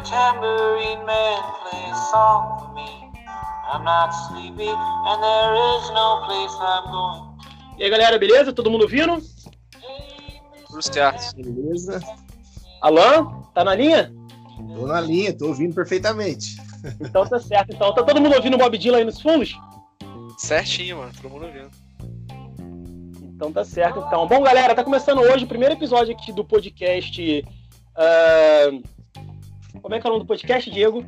a tambourine man play a song for me. I'm not sleepy and there is no place I'm going. E aí, galera, beleza? Todo mundo ouvindo? Tudo certo. Beleza? Alan, tá na linha? Tô na linha, tô ouvindo perfeitamente. Então tá certo. Então, tá todo mundo ouvindo o Bob Dylan aí nos fundos? Certinho, mano. Todo mundo ouvindo. Então tá certo, então. Bom, galera, tá começando hoje o primeiro episódio aqui do podcast. ah, Como é que é o nome do podcast, Diego?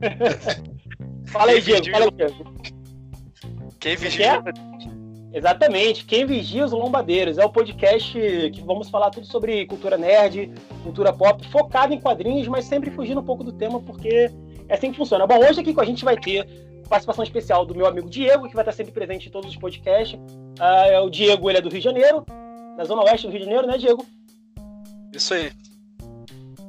fala aí, Diego. Fala aí, Diego. Quem é? vigia. Exatamente. Quem vigia os lombadeiros é o podcast que vamos falar tudo sobre cultura nerd, cultura pop, focado em quadrinhos, mas sempre fugindo um pouco do tema, porque é assim que funciona. Bom, hoje aqui com a gente vai ter participação especial do meu amigo Diego, que vai estar sempre presente em todos os podcasts. É o Diego, ele é do Rio de Janeiro, da Zona Oeste do Rio de Janeiro, né, Diego? Isso aí.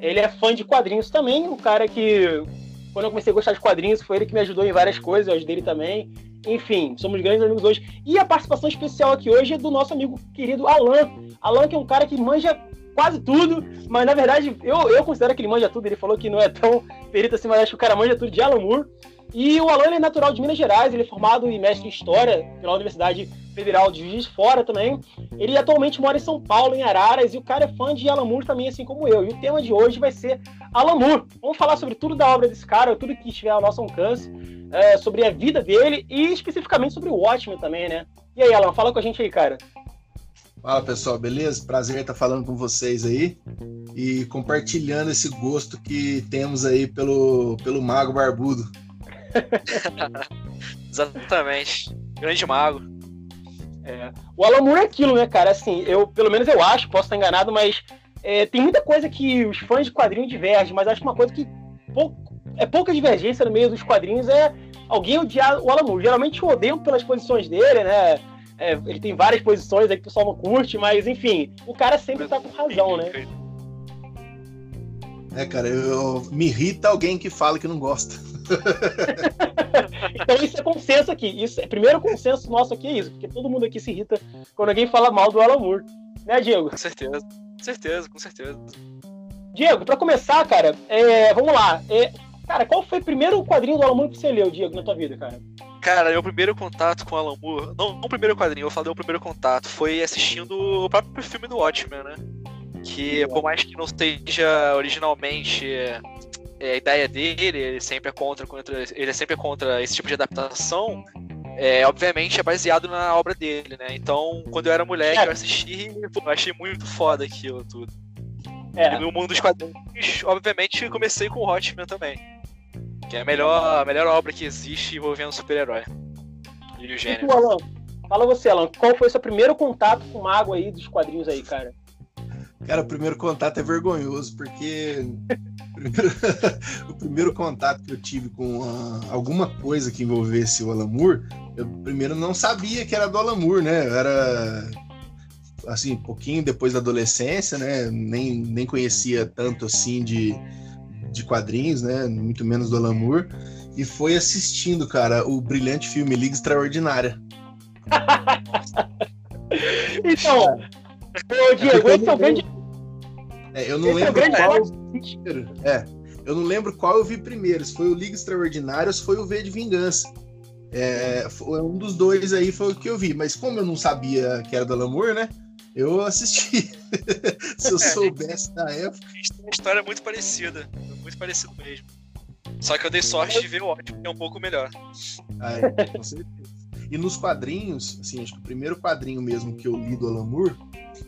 Ele é fã de quadrinhos também, um cara que, quando eu comecei a gostar de quadrinhos, foi ele que me ajudou em várias coisas, eu ajudei ele também. Enfim, somos grandes amigos hoje. E a participação especial aqui hoje é do nosso amigo querido Alan. Alan, que é um cara que manja quase tudo, mas na verdade eu, eu considero que ele manja tudo. Ele falou que não é tão perito assim, mas acho que o cara manja tudo de Alan Moore. E o Alan é natural de Minas Gerais, ele é formado em mestre em História pela Universidade Federal de Juiz de Fora também. Ele atualmente mora em São Paulo, em Araras, e o cara é fã de Alan Moore também, assim como eu. E o tema de hoje vai ser Alan Moore. Vamos falar sobre tudo da obra desse cara, tudo que estiver ao nosso alcance, é, sobre a vida dele e especificamente sobre o Watchmen também, né? E aí, Alan, fala com a gente aí, cara. Fala pessoal, beleza? Prazer estar falando com vocês aí e compartilhando esse gosto que temos aí pelo, pelo Mago Barbudo. Exatamente. Grande mago. É, o Alan Moore é aquilo, né, cara? Assim, eu, pelo menos eu acho, posso estar enganado, mas é, tem muita coisa que os fãs de quadrinhos divergem, mas acho que uma coisa que pouco, é pouca divergência no meio dos quadrinhos é alguém odiar o Alan Moore. Geralmente odeiam pelas posições dele, né? É, ele tem várias posições aí que o pessoal não curte, mas enfim, o cara sempre tá com razão, né? É, cara, eu, me irrita alguém que fala que não gosta. Então isso é consenso aqui. Isso é primeiro consenso nosso aqui é isso, porque todo mundo aqui se irrita quando alguém fala mal do Alan Moore, né, Diego? Com certeza. Com certeza, com certeza. Diego, pra começar, cara, é, vamos lá. É, cara, qual foi o primeiro quadrinho do Alan Moore que você leu, Diego, na tua vida, cara? Cara, meu primeiro contato com Alan Moore, não, não o primeiro quadrinho, eu falei o primeiro contato, foi assistindo o próprio filme do Watchmen, né? Que por mais que não seja originalmente é, a ideia dele, ele sempre é contra, contra, ele é sempre contra esse tipo de adaptação. É, obviamente é baseado na obra dele, né? Então, quando eu era moleque, É. eu assisti, pô, eu achei muito foda aquilo tudo. É, E no mundo dos quadrinhos, obviamente, comecei com o Hotman também. Que é a melhor, a melhor obra que existe envolvendo super-herói. E o e gênero. tu, Alan? Fala você, Alan, qual foi o seu primeiro contato com o mago aí dos quadrinhos aí, cara? Cara, o primeiro contato é vergonhoso, porque o primeiro contato que eu tive com ah, alguma coisa que envolvesse o Alan Moore, eu primeiro não sabia que era do Alan Moore, né? Eu era assim, um pouquinho depois da adolescência, né? Nem, nem conhecia tanto assim de, de quadrinhos, né? Muito menos do Alan Moore. E foi assistindo, cara, o brilhante filme Liga Extraordinária. Então, ô, Diego, esse é o grande. É, eu não Esse é o lembro grande qual plot primeiro. É, eu não lembro qual eu vi primeiro, se foi o Liga Extraordinária ou se foi o V de Vingança. É, foi um dos dois aí foi o que eu vi, mas como eu não sabia que era do Alan Moore, né? Eu assisti. se eu soubesse da época. A gente tem uma história muito parecida. Muito parecido mesmo. Só que eu dei sorte de ver o Watchmen, que é um pouco melhor. Ai, com certeza. E nos quadrinhos, assim, acho que o primeiro quadrinho mesmo que eu li do Alan Moore,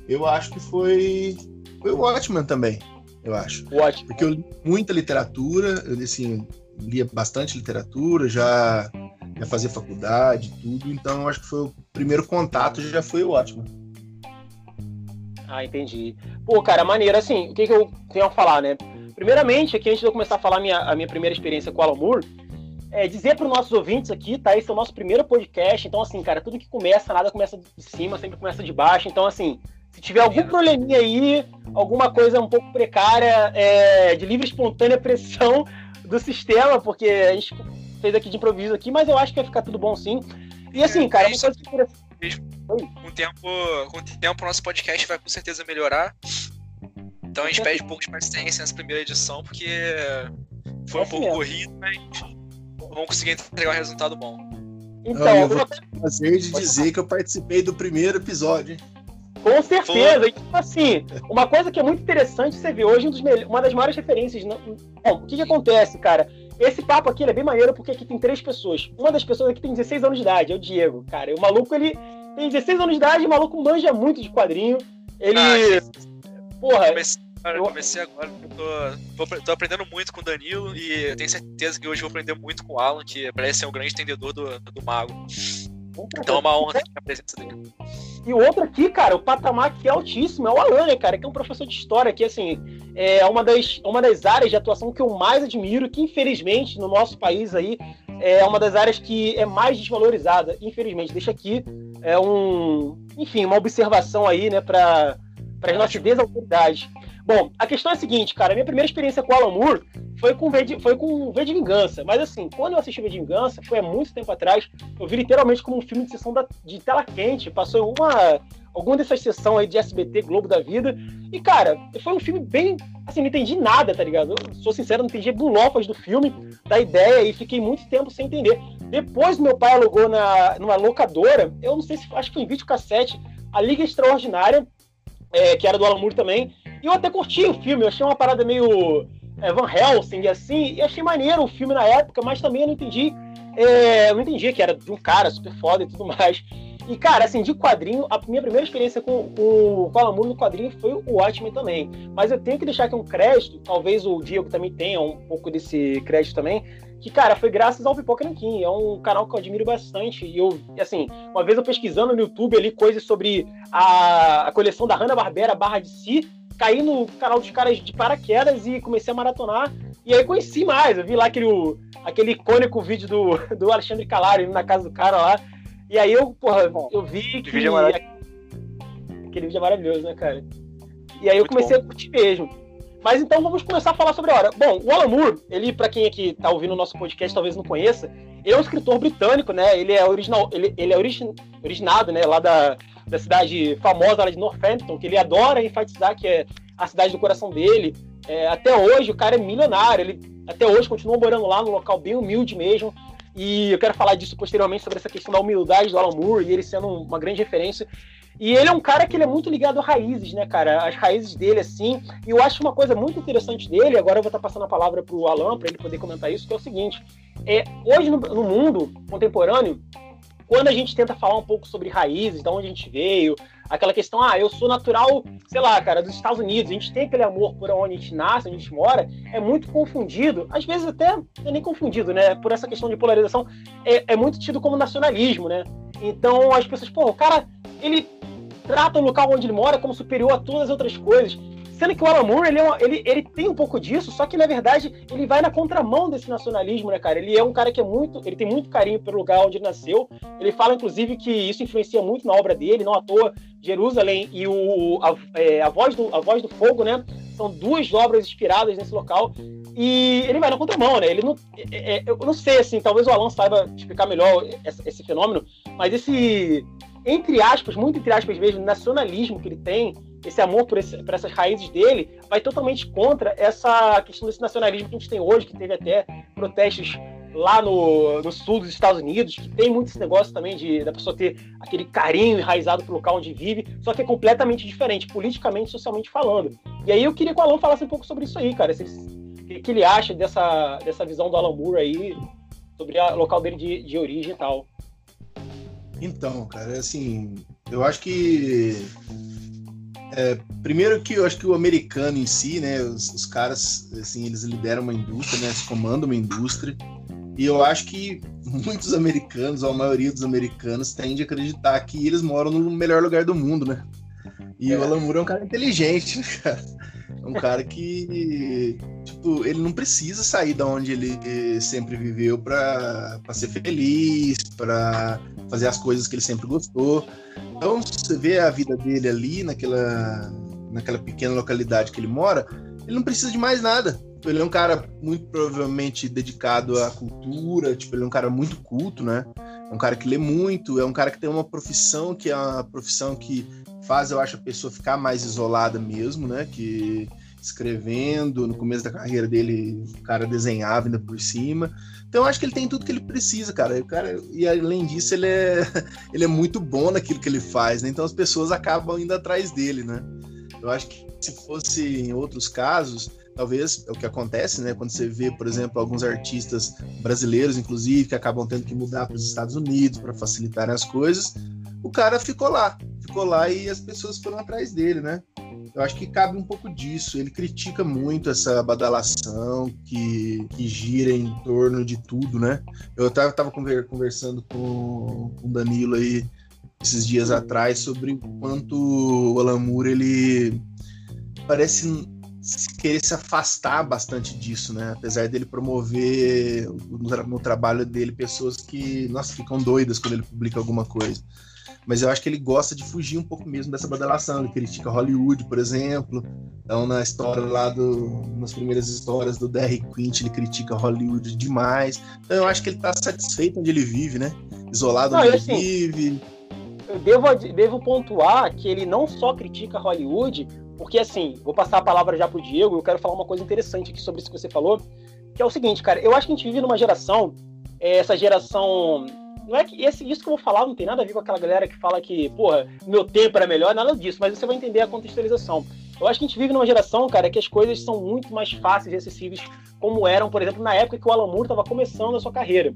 eu acho que foi, foi o Watchman também, eu acho. Ótimo. Porque eu li muita literatura, eu assim, lia bastante literatura, já, já fazia faculdade, tudo, então eu acho que foi o primeiro contato já foi o Watchman. Ah, entendi. Pô, cara, maneiro. Assim, o que, que eu tenho a falar, né? Primeiramente, aqui antes de eu começar a falar a minha, a minha primeira experiência com o Alan Moore, é dizer para os nossos ouvintes aqui, tá? Esse é o nosso primeiro podcast, então, assim, cara, tudo que começa, nada começa de cima, sempre começa de baixo. Então, assim, se tiver algum probleminha aí, alguma coisa um pouco precária, é, de livre espontânea pressão do sistema, porque a gente fez aqui de improviso aqui, mas eu acho que vai ficar tudo bom sim. E assim, cara, uma coisa que Com o tempo, com o tempo, o nosso podcast vai com certeza melhorar. Então a gente pede um pouco de paciência nessa primeira edição, porque foi um É pouco mesmo. corrido, mas vamos conseguir entregar um resultado bom. Então, eu eu vou ter o prazer de dizer que eu participei do primeiro episódio, hein? com certeza. E, tipo assim, uma coisa que é muito interessante você ver hoje, um uma das maiores referências. não- Bom, o que, que acontece, cara? Esse papo aqui ele é bem maneiro porque aqui tem três pessoas. Uma das pessoas aqui tem 16 anos de idade, é o Diego, cara. E o maluco, ele tem 16 anos de idade, o maluco manja muito de quadrinho. Ele. Ah, porra, Comecei agora, eu- comecei agora. Tô, tô, tô aprendendo muito com o Danilo e eu tenho certeza que hoje eu vou aprender muito com o Alan, que parece ser um grande entendedor do, do mago. Então é uma honra ter a presença dele. E o outro aqui, cara, o patamar aqui é altíssimo, é o Alan, né, cara, que é um professor de história que, assim, é uma das, uma das áreas de atuação que eu mais admiro, que infelizmente no nosso país aí é uma das áreas que é mais desvalorizada, infelizmente. Deixa aqui é um, enfim, uma observação aí, né, para as nossas desautoridades. Bom, a questão é a seguinte, cara, a minha primeira experiência com o Alan Moore foi com, v de, foi com V de Vingança, mas assim, quando eu assisti V de Vingança, foi há muito tempo atrás, eu vi literalmente como um filme de sessão da, de tela quente, passou em uma, alguma dessas sessões aí de SBT, Globo da Vida, e cara, foi um filme bem, assim, não entendi nada, tá ligado? Eu sou sincero, não entendi bulofas do filme, da ideia, e fiquei muito tempo sem entender. Depois meu pai alugou na, numa locadora, eu não sei se, acho que foi em videocassete, A Liga Extraordinária, é, que era do Alan Moore também, e eu até curti o filme, eu achei uma parada meio é, Van Helsing, assim, e achei maneiro o filme na época, mas também eu não entendi, é, eu não entendi que era de um cara super foda e tudo mais. E, cara, assim, de quadrinho, a minha primeira experiência com, o Moore no quadrinho foi o Watchmen também. Mas eu tenho que deixar aqui um crédito, talvez o Diego também tenha um pouco desse crédito também, que, cara, foi graças ao Pipoca Nanquim. É um canal que eu admiro bastante. E eu, assim, uma vez eu pesquisando no YouTube ali coisas sobre a, a coleção da Hanna-Barbera barra de si, caí no canal dos caras de paraquedas e comecei a maratonar. E aí conheci mais. Eu vi lá aquele, aquele icônico vídeo do, do Alexandre Calari na casa do cara lá. E aí eu, porra, eu vi que. vídeo é maravilhoso. Aquele vídeo é maravilhoso, né, cara? E aí eu comecei a curtir mesmo. Mas então vamos começar a falar sobre a hora. Bom, o Alan Moore, ele, pra quem aqui tá ouvindo o nosso podcast, talvez não conheça, ele é um escritor britânico, né? Ele é original, ele, ele é origin, originado, né, lá da, da cidade famosa lá de Northampton, que ele adora enfatizar que é a cidade do coração dele. É, até hoje o cara é milionário, ele até hoje continua morando lá num local bem humilde mesmo. E eu quero falar disso posteriormente sobre essa questão da humildade do Alan Moore e ele sendo uma grande referência. E ele é um cara que ele é muito ligado a raízes, né, cara? As raízes dele, assim. E eu acho uma coisa muito interessante dele, agora eu vou estar passando a palavra pro Alan, para ele poder comentar isso, que é o seguinte: é, hoje no, no mundo contemporâneo, quando a gente tenta falar um pouco sobre raízes, de onde a gente veio, aquela questão, ah, eu sou natural, sei lá, cara, dos Estados Unidos, a gente tem aquele amor por onde a gente nasce, onde a gente mora, é muito confundido, às vezes até é nem confundido, né, por essa questão de polarização, é, é muito tido como nacionalismo, né? Então as pessoas, pô, o cara, ele trata o local onde ele mora como superior a todas as outras coisas. Sendo que o Alan Moore, ele, é uma, ele, ele tem um pouco disso, só que na verdade ele vai na contramão desse nacionalismo, né, cara? Ele é um cara que é muito. Ele tem muito carinho pelo lugar onde ele nasceu. Ele fala, inclusive, que isso influencia muito na obra dele, não à toa. Jerusalém e o, a, é, a, voz do, a Voz do Fogo, né? São duas obras inspiradas nesse local. E ele vai na contramão, né? Ele não. É, é, eu não sei, assim, talvez o Alan saiba explicar melhor esse, esse fenômeno, mas esse entre aspas, muito entre aspas mesmo, nacionalismo que ele tem, esse amor por, esse, por, essas raízes dele, vai totalmente contra essa questão desse nacionalismo que a gente tem hoje, que teve até protestos lá no, no sul dos Estados Unidos, que tem muito esse negócio também de da pessoa ter aquele carinho enraizado pro local onde vive, só que é completamente diferente, politicamente, socialmente falando. E aí eu queria que o Alan falasse um pouco sobre isso aí, cara. O que, ele acha dessa, dessa visão do Alan Moore aí, sobre o local dele de, de origem e tal. Então, cara, assim, eu acho que. É, primeiro que eu acho que o americano em si, né, os, os, caras, assim, eles lideram uma indústria, né, eles comandam uma indústria, e eu acho que muitos americanos, ou a maioria dos americanos, tende a acreditar que eles moram no melhor lugar do mundo, né? E é. o Alan Moore é um cara inteligente, né, cara? É um cara que, tipo, ele não precisa sair da onde ele sempre viveu para ser feliz, para fazer as coisas que ele sempre gostou. Então, você vê a vida dele ali, naquela, naquela pequena localidade que ele mora, ele não precisa de mais nada. Ele é um cara muito provavelmente dedicado à cultura, tipo, ele é um cara muito culto, né? É um cara que lê muito, é um cara que tem uma profissão que é uma profissão que faz, eu acho, a pessoa ficar mais isolada mesmo, né? Que escrevendo. No começo da carreira dele, o cara desenhava ainda por cima. Então eu acho que ele tem tudo que ele precisa, cara. O cara e além disso, ele é, ele é muito bom naquilo que ele faz, né? Então as pessoas acabam indo atrás dele, né? Eu acho que se fosse em outros casos, talvez é o que acontece, né? Quando você vê, por exemplo, alguns artistas brasileiros, inclusive, que acabam tendo que mudar para os Estados Unidos para facilitar as coisas, o cara ficou lá, ficou lá e as pessoas foram atrás dele, né? Eu acho que cabe um pouco disso. Ele critica muito essa badalação que, que gira em torno de tudo, né? Eu tava, tava conversando com, o Danilo aí esses dias atrás sobre o quanto o Alan Moore ele parece querer se afastar bastante disso, né? Apesar dele promover no, trabalho dele pessoas que, nossa, ficam doidas quando ele publica alguma coisa. Mas eu acho que ele gosta de fugir um pouco mesmo dessa badalação. Ele critica Hollywood, por exemplo. Então, na história lá do. nas primeiras histórias do Derrick Quint, ele critica Hollywood demais. Então eu acho que ele tá satisfeito onde ele vive, né? Isolado não, onde ele assim, vive. Eu devo, devo pontuar que ele não só critica Hollywood, porque assim, vou passar a palavra já pro Diego, eu quero falar uma coisa interessante aqui sobre isso que você falou, que é o seguinte, cara, eu acho que a gente vive numa geração, é, essa geração. Não é que esse, isso que eu vou falar não tem nada a ver com aquela galera que fala que, porra, meu tempo era melhor, nada disso, mas você vai entender a contextualização. Eu acho que a gente vive numa geração, cara, que as coisas são muito mais fáceis e acessíveis, como eram, por exemplo, na época que o Alan Moore estava começando a sua carreira.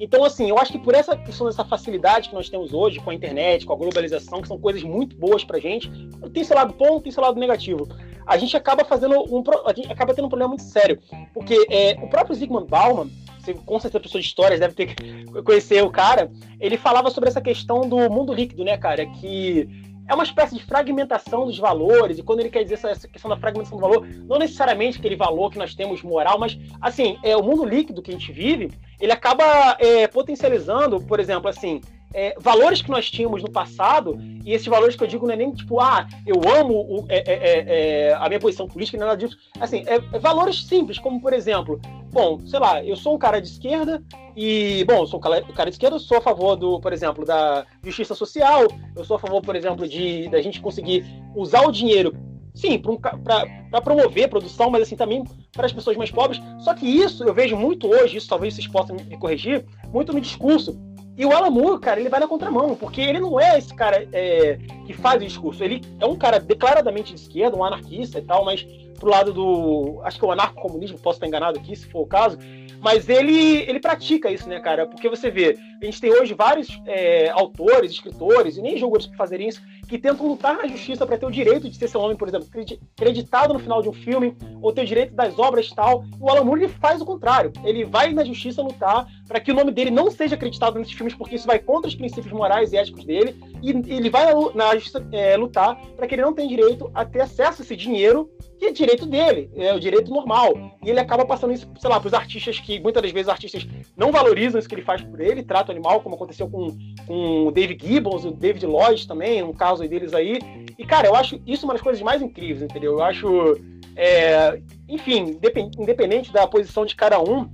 Então, assim, eu acho que por essa questão dessa facilidade que nós temos hoje com a internet, com a globalização, que são coisas muito boas pra gente, tem seu lado bom, tem seu lado negativo. A gente acaba fazendo um, a gente acaba tendo um problema muito sério, porque é, o próprio Zygmunt Bauman, você com certeza pessoa de histórias deve ter que conhecer o cara, ele falava sobre essa questão do mundo líquido, né, cara, que é uma espécie de fragmentação dos valores, e quando ele quer dizer essa, essa, questão da fragmentação do valor, não necessariamente aquele valor que nós temos moral, mas, assim, é o mundo líquido que a gente vive, ele acaba é, potencializando, por exemplo, assim, é, valores que nós tínhamos no passado, e esses valores que eu digo não é nem tipo, ah, eu amo o, é, é, é, é a minha posição política, nada disso. Assim, é, valores simples, como por exemplo, bom, sei lá, eu sou um cara de esquerda e, bom, eu sou um cara de esquerda, eu sou a favor do, por exemplo, da justiça social, eu sou a favor, por exemplo, de da gente conseguir usar o dinheiro sim, para promover a produção, mas assim também para as pessoas mais pobres. Só que isso eu vejo muito hoje, isso talvez vocês possam me corrigir, muito no discurso e o Alan Moore, cara, ele vai na contramão, porque ele não é esse cara é, que faz o discurso. Ele é um cara declaradamente de esquerda, um anarquista e tal, mas pro lado do. Acho que é o anarco-comunismo, posso estar enganado aqui, se for o caso. Mas ele, ele pratica isso, né, cara? Porque você vê, a gente tem hoje vários é, autores, escritores, e nem jogadores que fazerem isso, que tentam lutar na justiça para ter o direito de ter seu nome, por exemplo, creditado no final de um filme, ou ter o direito das obras e tal. O Alan Moore ele faz o contrário. Ele vai na justiça lutar para que o nome dele não seja acreditado nesses filmes, porque isso vai contra os princípios morais e éticos dele. E ele vai na, justiça é, lutar para que ele não tenha direito a ter acesso a esse dinheiro que é direito dele, é o direito normal. E ele acaba passando isso, sei lá, para os artistas que muitas das vezes artistas não valorizam isso que ele faz por ele, trata o animal, como aconteceu com, com o David Gibbons, o David Lloyd também, um caso deles aí. E, cara, eu acho isso uma das coisas mais incríveis, entendeu? Eu acho, é, enfim, independente da posição de cada um,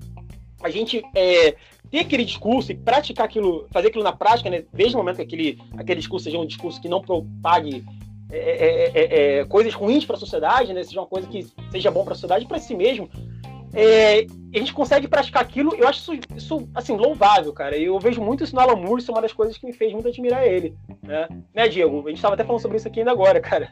a gente é, ter aquele discurso e praticar aquilo, fazer aquilo na prática, né? Desde o momento que aquele, aquele discurso seja um discurso que não propague é é, é, é, coisas ruins para a sociedade, né? Seja uma coisa que seja bom para a sociedade, para si mesmo. É, a gente consegue praticar aquilo, eu acho isso, isso, assim, louvável, cara. Eu vejo muito isso no Alan Moore, isso é uma das coisas que me fez muito admirar ele, né? Né, Diego? A gente estava até falando sobre isso aqui ainda agora, cara.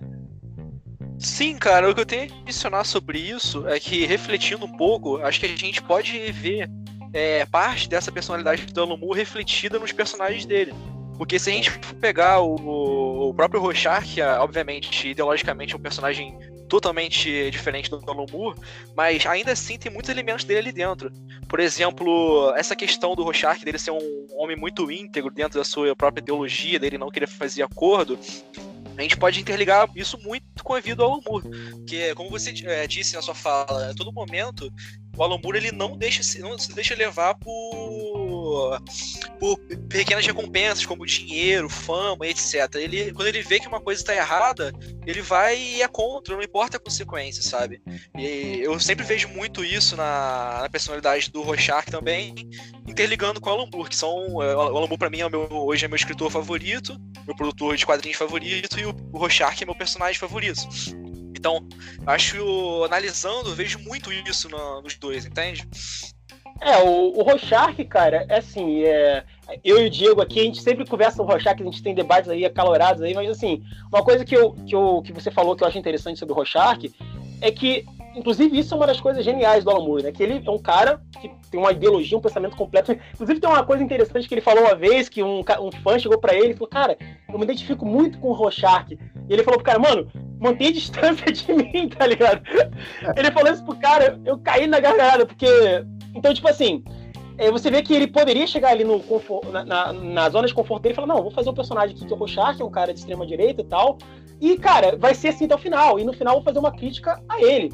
Sim, cara, o que eu tenho a adicionar sobre isso é que, refletindo um pouco, acho que a gente pode ver é, parte dessa personalidade do Alan Moore refletida nos personagens dele. Porque se a gente pegar o, o próprio Rorschach, que é, obviamente, ideologicamente é um personagem totalmente diferente do Alan Moore, mas ainda assim tem muitos elementos dele ali dentro. Por exemplo, essa questão do Rorschach dele ser um homem muito íntegro dentro da sua própria ideologia, dele não querer fazer acordo, a gente pode interligar isso muito com a vida do Alan Moore. Que, como você é, disse na sua fala, a todo momento, o Alan Moore ele não deixa, não se deixa levar por, por pequenas recompensas, como dinheiro, fama, etc. Ele, quando ele vê que uma coisa está errada, ele vai e é contra, não importa a consequência, sabe? E eu sempre vejo muito isso na, na personalidade do Rorschach também, interligando com o Alan Moore, que são... É, o Alan Moore, pra mim, é meu, hoje é meu escritor favorito, meu produtor de quadrinhos favorito, e o, o Rorschach é meu personagem favorito. Então, acho, analisando, vejo muito isso no, nos dois, entende? É, o, o Rorschach, cara, é assim, é, eu e o Diego aqui, a gente sempre conversa o Rorschach, a gente tem debates aí acalorados aí, mas assim, uma coisa que, eu, que, eu, que você falou que eu acho interessante sobre o Rorschach é que, inclusive, isso é uma das coisas geniais do Alan Moore, né? Que ele é um cara que tem uma ideologia, um pensamento completo. Inclusive, tem uma coisa interessante que ele falou uma vez, que um, um fã chegou para ele e falou, cara, eu me identifico muito com o Rorschach. E ele falou pro cara, mano, mantenha distância de mim, tá ligado? Ele falou isso pro cara, eu caí na gargalhada, porque... Então, tipo assim, é, você vê que ele poderia chegar ali no na, na, na, zona de conforto dele e falar, não, vou fazer um personagem aqui que é o Rorschach, que é um cara de extrema direita e tal, e, cara, vai ser assim até o final, e no final eu vou fazer uma crítica a ele.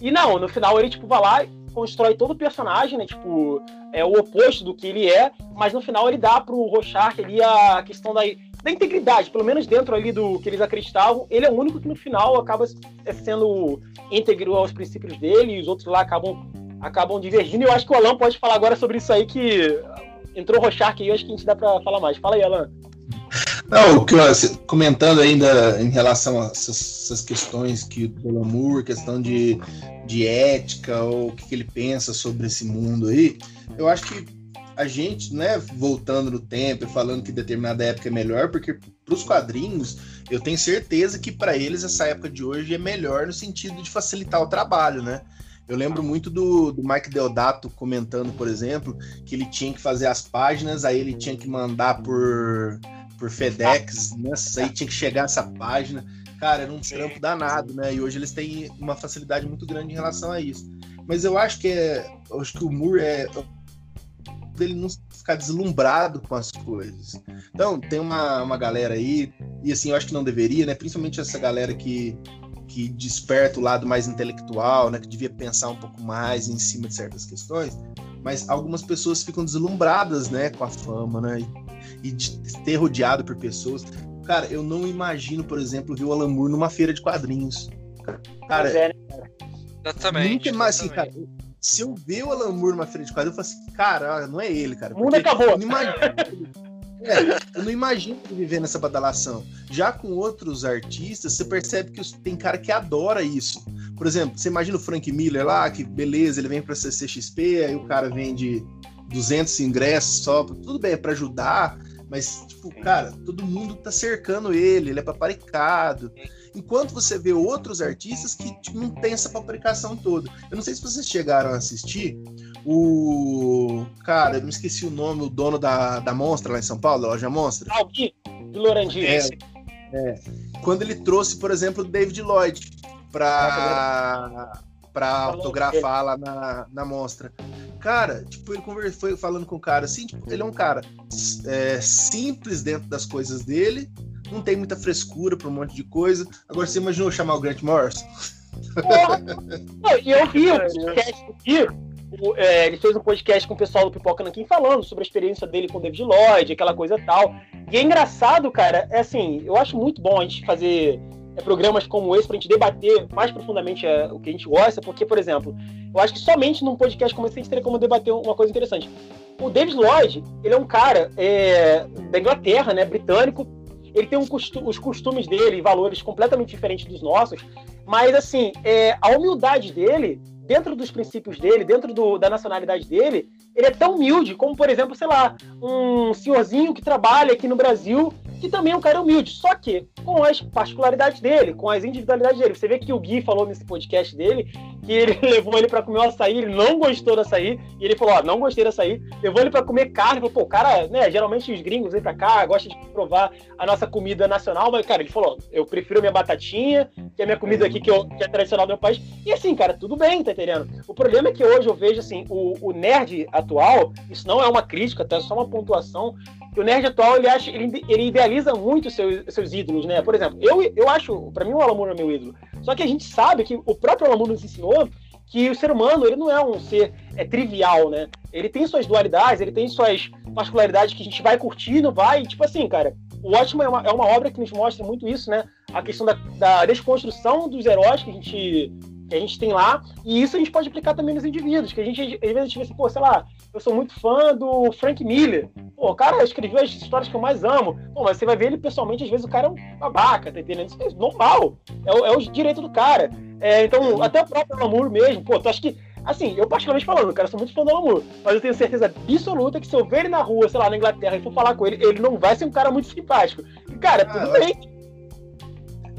E não, no final ele, tipo, vai lá constrói todo o personagem, né? Tipo, é o oposto do que ele é, mas no final ele dá pro Rorschach ali a questão da, da integridade, pelo menos dentro ali do que eles acreditavam, ele é o único que no final acaba sendo íntegro aos princípios dele e os outros lá acabam acabam divergindo. E eu acho que o Alan pode falar agora sobre isso aí que entrou o Rorschach aí, eu acho que a gente dá para falar mais. Fala aí, Alan. Não, eu, comentando ainda em relação a essas, essas questões que o Lamour, questão de, de ética, ou o que, que ele pensa sobre esse mundo aí, eu acho que a gente, né, voltando no tempo e falando que determinada época é melhor, porque para os quadrinhos, eu tenho certeza que para eles essa época de hoje é melhor no sentido de facilitar o trabalho, né? Eu lembro muito do, do Mike Deodato comentando, por exemplo, que ele tinha que fazer as páginas, aí ele tinha que mandar por por FedEx, né? Aí tinha que chegar essa página. Cara, era um trampo danado, né? E hoje eles têm uma facilidade muito grande em relação a isso. Mas eu acho que é. Acho que o Moore é. dele não ficar deslumbrado com as coisas. Então, tem uma, uma galera aí, e assim, eu acho que não deveria, né? Principalmente essa galera que, que desperta o lado mais intelectual, né? Que devia pensar um pouco mais em cima de certas questões. Mas algumas pessoas ficam deslumbradas, né? Com a fama, né? e de ter rodeado por pessoas. Cara, eu não imagino, por exemplo, ver o Alan Moore numa feira de quadrinhos. Cara, é, né, exatamente. Nunca mais, assim, cara, se eu ver o Alan Moore numa feira de quadrinhos, eu falo assim, cara, não é ele, cara. O mundo acabou. Eu não imagino, é, eu não imagino viver nessa badalação. Já com outros artistas, você percebe que tem cara que adora isso. Por exemplo, você imagina o Frank Miller lá, que beleza, ele vem pra CCXP, aí o cara vende 200 ingressos só, tudo bem, é pra ajudar, mas, tipo, cara, todo mundo tá cercando ele, ele é paparicado. Enquanto você vê outros artistas que tipo, não tem essa paparicação toda. Eu não sei se vocês chegaram a assistir o. Cara, eu me esqueci o nome, o dono da, da Monstra lá em São Paulo, da loja Monstra. Ah, de Lorandinho. É, é. Quando ele trouxe, por exemplo, o David Lloyd pra, pra autografar lá na, na Monstra. Cara, tipo, ele conversou, foi falando com o cara assim, tipo, ele é um cara é, simples dentro das coisas dele, não tem muita frescura pra um monte de coisa. Agora, você imaginou chamar o Grant Morrison? E eu vi o podcast aqui, é, ele fez um podcast com o pessoal do Pipoca Nanquim falando sobre a experiência dele com o David Lloyd, aquela coisa tal. E é engraçado, cara, é assim, eu acho muito bom a gente fazer é, programas como esse para a gente debater mais profundamente é, o que a gente gosta, porque, por exemplo, eu acho que somente num podcast como esse a gente teria como debater uma coisa interessante. O David Lloyd, ele é um cara é, da Inglaterra, né, britânico, ele tem um costu os costumes dele e valores completamente diferentes dos nossos, mas, assim, é, a humildade dele, dentro dos princípios dele, dentro do, da nacionalidade dele, ele é tão humilde como, por exemplo, sei lá, um senhorzinho que trabalha aqui no Brasil que também é um cara humilde, só que com as particularidades dele, com as individualidades dele. Você vê que o Gui falou nesse podcast dele que ele levou ele para comer um açaí, ele não gostou do açaí, e ele falou: Ó, não gostei do açaí. Levou ele para comer carne, falou: pô, cara, né, geralmente os gringos vêm para cá, gostam de provar a nossa comida nacional, mas, cara, ele falou: eu prefiro minha batatinha, que é a minha comida aqui que, eu, que é tradicional do meu país. E assim, cara, tudo bem, tá entendendo? O problema é que hoje eu vejo, assim, o, o nerd atual, isso não é uma crítica, tá? É só uma pontuação, que o nerd atual ele acha ele, ele idealiza muito seus, seus ídolos, né? Por exemplo, eu, eu acho, para mim o Alan Moore é meu ídolo. Só que a gente sabe que o próprio Alan nos ensinou que o ser humano ele não é um ser é, trivial, né? Ele tem suas dualidades, ele tem suas particularidades que a gente vai curtir, não vai. Tipo assim, cara, o Ótimo é uma, é uma obra que nos mostra muito isso, né? A questão da, da desconstrução dos heróis que a gente que a gente tem lá, e isso a gente pode aplicar também nos indivíduos, que a gente, às vezes, a gente vê assim, pô, sei lá, eu sou muito fã do Frank Miller. Pô, o cara escreveu as histórias que eu mais amo. Pô, mas você vai ver ele pessoalmente, às vezes o cara é um babaca, tá entendendo? Isso é normal. É, o, é o direito do cara. É, então, até o próprio Lamour mesmo, pô, tu acha que. Assim, eu particularmente falando, cara, eu sou muito fã do Lamour, mas eu tenho certeza absoluta que se eu ver ele na rua, sei lá, na Inglaterra, e for falar com ele, ele não vai ser um cara muito simpático. E, cara, ah, tudo bem.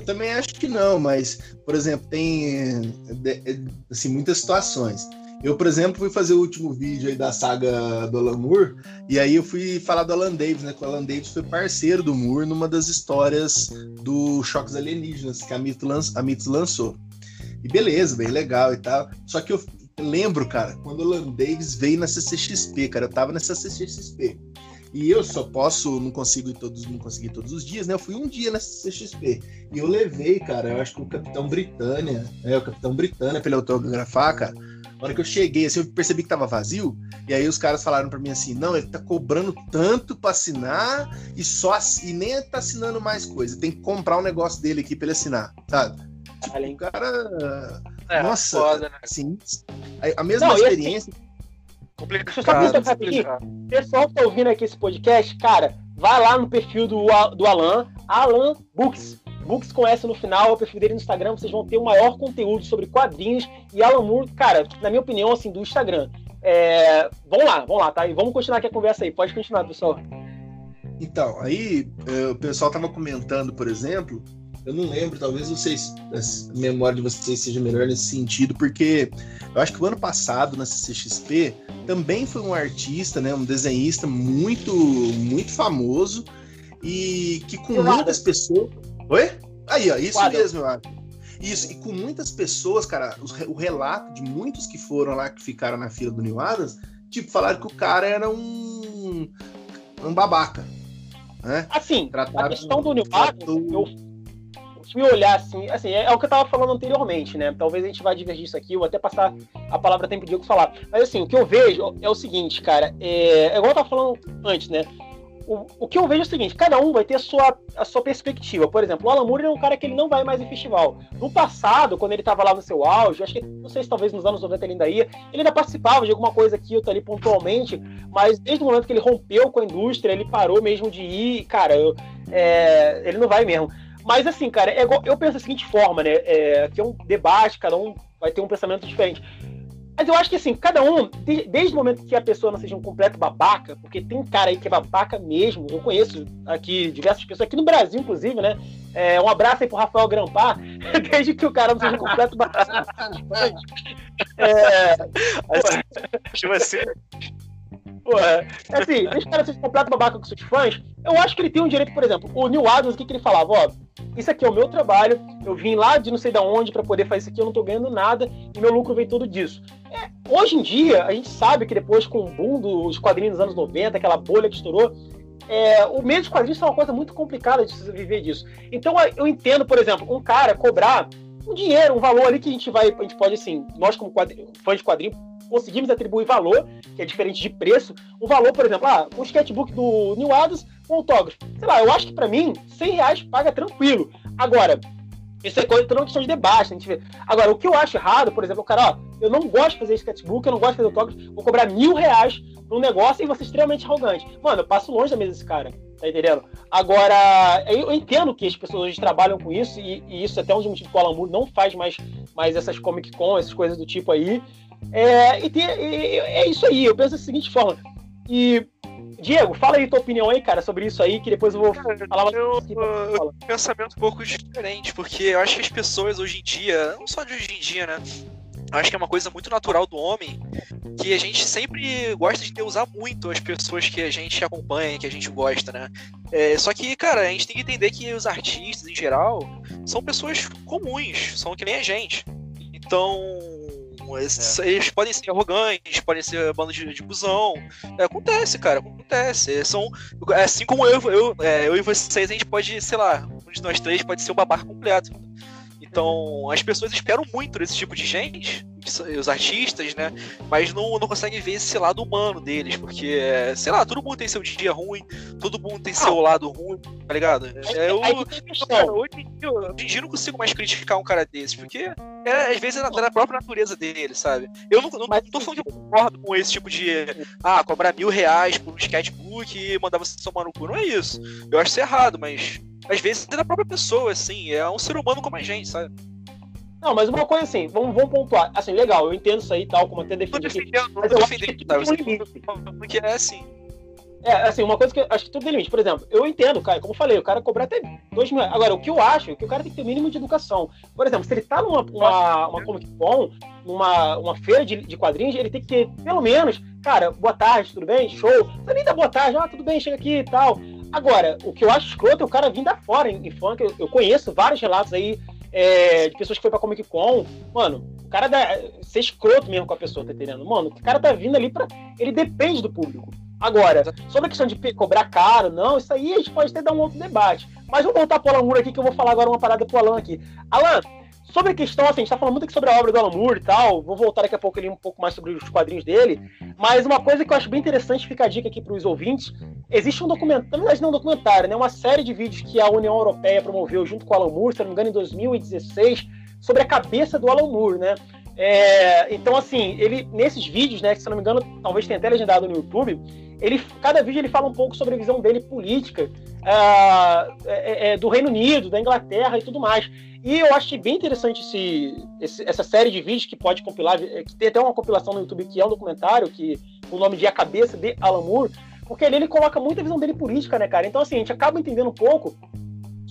Também acho que não, mas, por exemplo, tem assim, muitas situações. Eu, por exemplo, fui fazer o último vídeo aí da saga do Alan Moore, e aí eu fui falar do Alan Davis, né? Que o Alan Davis foi parceiro do Moore numa das histórias do Choques Alienígenas que a Mitos, a Mitos lançou. E beleza, bem legal e tal. Só que eu lembro, cara, quando o Alan Davis veio na CCXP, cara, eu tava nessa CCXP. E eu só posso, não consigo ir todos, não consegui todos os dias, né? Eu fui um dia nessa CXP. E eu levei, cara, eu acho que o Capitão Britânia, é, o Capitão Britânia pra ele autografar, cara. Na hora que eu cheguei, assim, eu percebi que tava vazio, e aí os caras falaram para mim assim: não, ele tá cobrando tanto pra assinar e só e nem tá assinando mais coisa. Tem que comprar um negócio dele aqui pra ele assinar, sabe? Tipo, o cara. É, Nossa, foda, né? assim, a, a mesma não, experiência. Assim, Complicado. O pessoal que tá ouvindo aqui esse podcast, cara, vai lá no perfil do, do Alan, Alan Books. Books com S no final, o perfil dele no Instagram, vocês vão ter o maior conteúdo sobre quadrinhos e Alan Moore, cara, na minha opinião, assim, do Instagram. É... Vamos lá, vamos lá, tá? E vamos continuar aqui a conversa aí. Pode continuar, pessoal. Então, aí é, o pessoal tava comentando, por exemplo, eu não lembro, talvez vocês, a memória de vocês seja melhor nesse sentido, porque eu acho que o ano passado, na CCXP, também foi um artista, né, um desenhista muito, muito famoso e que com muitas pessoas. Oi? Aí, ó, isso Quadro. mesmo, eu acho. Isso, e com muitas pessoas, cara, o relato de muitos que foram lá, que ficaram na fila do New Adams, tipo, falaram que o cara era um, um babaca. Né? Assim, Tratado a questão do New Adams, eu fui olhar assim, assim, é, é, o que eu tava falando anteriormente, né? Talvez a gente vá divergir isso aqui, ou até passar a palavra tempo de Diego falar. Mas assim, o que eu vejo é o seguinte, cara, é, é igual eu tava falando antes, né? O, o, que eu vejo é o seguinte, cada um vai ter a sua, a sua perspectiva. Por exemplo, o Alan Moore é um cara que ele não vai mais em festival. No passado, quando ele estava lá no seu auge, acho que, não sei se talvez nos anos 90 ele ainda ia, ele ainda participava de alguma coisa aqui ou ali pontualmente, mas desde o momento que ele rompeu com a indústria, ele parou mesmo de ir, cara, eu, é, ele não vai mesmo. Mas assim, cara, é, eu penso da seguinte forma, né? É, que é um debate, cada um vai ter um pensamento diferente. Mas eu acho que assim, cada um, desde o momento que a pessoa não seja um completo babaca, porque tem cara aí que é babaca mesmo, eu conheço aqui diversas pessoas, aqui no Brasil, inclusive, né? É, um abraço aí pro Rafael Grampar, desde que o cara não seja um completo babaca. é, assim, assim, Porra. É assim, deixa o cara ser completo babaca com seus fãs. Eu acho que ele tem um direito, por exemplo, o Neil Adams, o que, que ele falava? Ó, isso aqui é o meu trabalho, eu vim lá de não sei da onde para poder fazer isso aqui, eu não tô ganhando nada e meu lucro vem todo disso. É, hoje em dia, a gente sabe que depois com o boom dos quadrinhos dos anos 90, aquela bolha que estourou, é, o meio de quadrinhos é uma coisa muito complicada de se viver disso. Então eu entendo, por exemplo, um cara cobrar um dinheiro, um valor ali que a gente vai, a gente pode assim, nós como fãs de quadrinho conseguimos atribuir valor, que é diferente de preço. Um valor, por exemplo, ah, um sketchbook do New Adams, um autógrafo. Sei lá, eu acho que para mim, 100 reais paga tranquilo. Agora, isso é coisa, uma questão de debate, a gente vê. Agora, o que eu acho errado, por exemplo, o cara, ó, eu não gosto de fazer sketchbook, eu não gosto de fazer autógrafo, vou cobrar mil reais num negócio e ser extremamente arrogante. Mano, eu passo longe da mesa desse cara, tá entendendo? Agora, eu entendo que as pessoas hoje trabalham com isso, e, e isso é até um motivo que o Alan Moore não faz mais, mais essas Comic Con, essas coisas do tipo aí. É, e, e, é isso aí, eu penso da seguinte forma. E, Diego, fala aí tua opinião aí, cara, sobre isso aí, que depois eu vou falar mais eu, eu, um pensamento um pouco diferente, porque eu acho que as pessoas hoje em dia, não só de hoje em dia, né? acho que é uma coisa muito natural do homem que a gente sempre gosta de usar muito as pessoas que a gente acompanha, que a gente gosta, né? É, só que, cara, a gente tem que entender que os artistas, em geral, são pessoas comuns, são que nem a gente. Então, é. eles podem ser arrogantes, podem ser bando de, de busão. É, acontece, cara, acontece. São, assim como eu, eu, é, eu e vocês, a gente pode, sei lá, um de nós três pode ser um babaca completo. Então, as pessoas esperam muito desse tipo de gente, os artistas, né? Mas não, não conseguem ver esse lado humano deles, porque, sei lá, todo mundo tem seu dia ruim, todo mundo tem seu lado ruim, tá ligado? É, eu, cara, hoje, em dia, hoje em dia eu não consigo mais criticar um cara desses, porque É, às vezes é da própria natureza dele, sabe? Eu não, não, Mas, tô falando que eu concordo com esse tipo de. Ah, cobrar mil reais por um sketchbook e mandar você tomar no cu. Não é isso. Eu acho isso errado, mas às vezes é da própria pessoa, assim. É um ser humano como a gente, sabe? Não, mas uma coisa assim, vamos, vamos pontuar. Assim, legal, eu entendo isso aí e tal, como até defendi aqui. Mas eu acho que tá, um. Porque é assim. É, assim, uma coisa que eu acho que tudo tem limite. Por exemplo, eu entendo, cara, como eu falei, o cara cobrar até 2 mil Agora, o que eu acho é que o cara tem que ter o mínimo de educação. Por exemplo, se ele tá numa uma, uma Comic Con, numa uma feira de, de quadrinhos, ele tem que ter, pelo menos, cara, boa tarde, tudo bem? Show. Você nem dá boa tarde, ah, tudo bem, chega aqui e tal. Agora, o que eu acho escroto é o cara vir da fora em, em funk. Eu, eu conheço vários relatos aí é, de pessoas que foi pra Comic Con. Mano, o cara dá, ser escroto mesmo com a pessoa, tá entendendo? Mano, o cara tá vindo ali pra. Ele depende do público. Agora, sobre a questão de cobrar caro, não, isso aí a gente pode até dar um outro debate. Mas vamos voltar pro Alan Moore aqui, que eu vou falar agora uma parada pro Alan aqui. Alan, sobre a questão, assim, a gente tá falando muito aqui sobre a obra do Alan Moore e tal, vou voltar daqui a pouco ali um pouco mais sobre os quadrinhos dele, mas uma coisa que eu acho bem interessante, fica a dica aqui pros ouvintes, existe um documentário, verdade não um documentário, né, uma série de vídeos que a União Europeia promoveu junto com o Alan Moore, se não me engano, em 2016, sobre a cabeça do Alan Moore, né, é, então, assim, ele nesses vídeos, né, que se não me engano, talvez tenha até legendado no YouTube, ele, cada vídeo ele fala um pouco sobre a visão dele política uh, é, é, do Reino Unido, da Inglaterra e tudo mais. E eu achei bem interessante esse, esse, essa série de vídeos que pode compilar, é, que tem até uma compilação no YouTube que é um documentário, que o nome de A Cabeça de Alan Moore, porque ali ele coloca muita visão dele política, né, cara? Então, assim, a gente acaba entendendo um pouco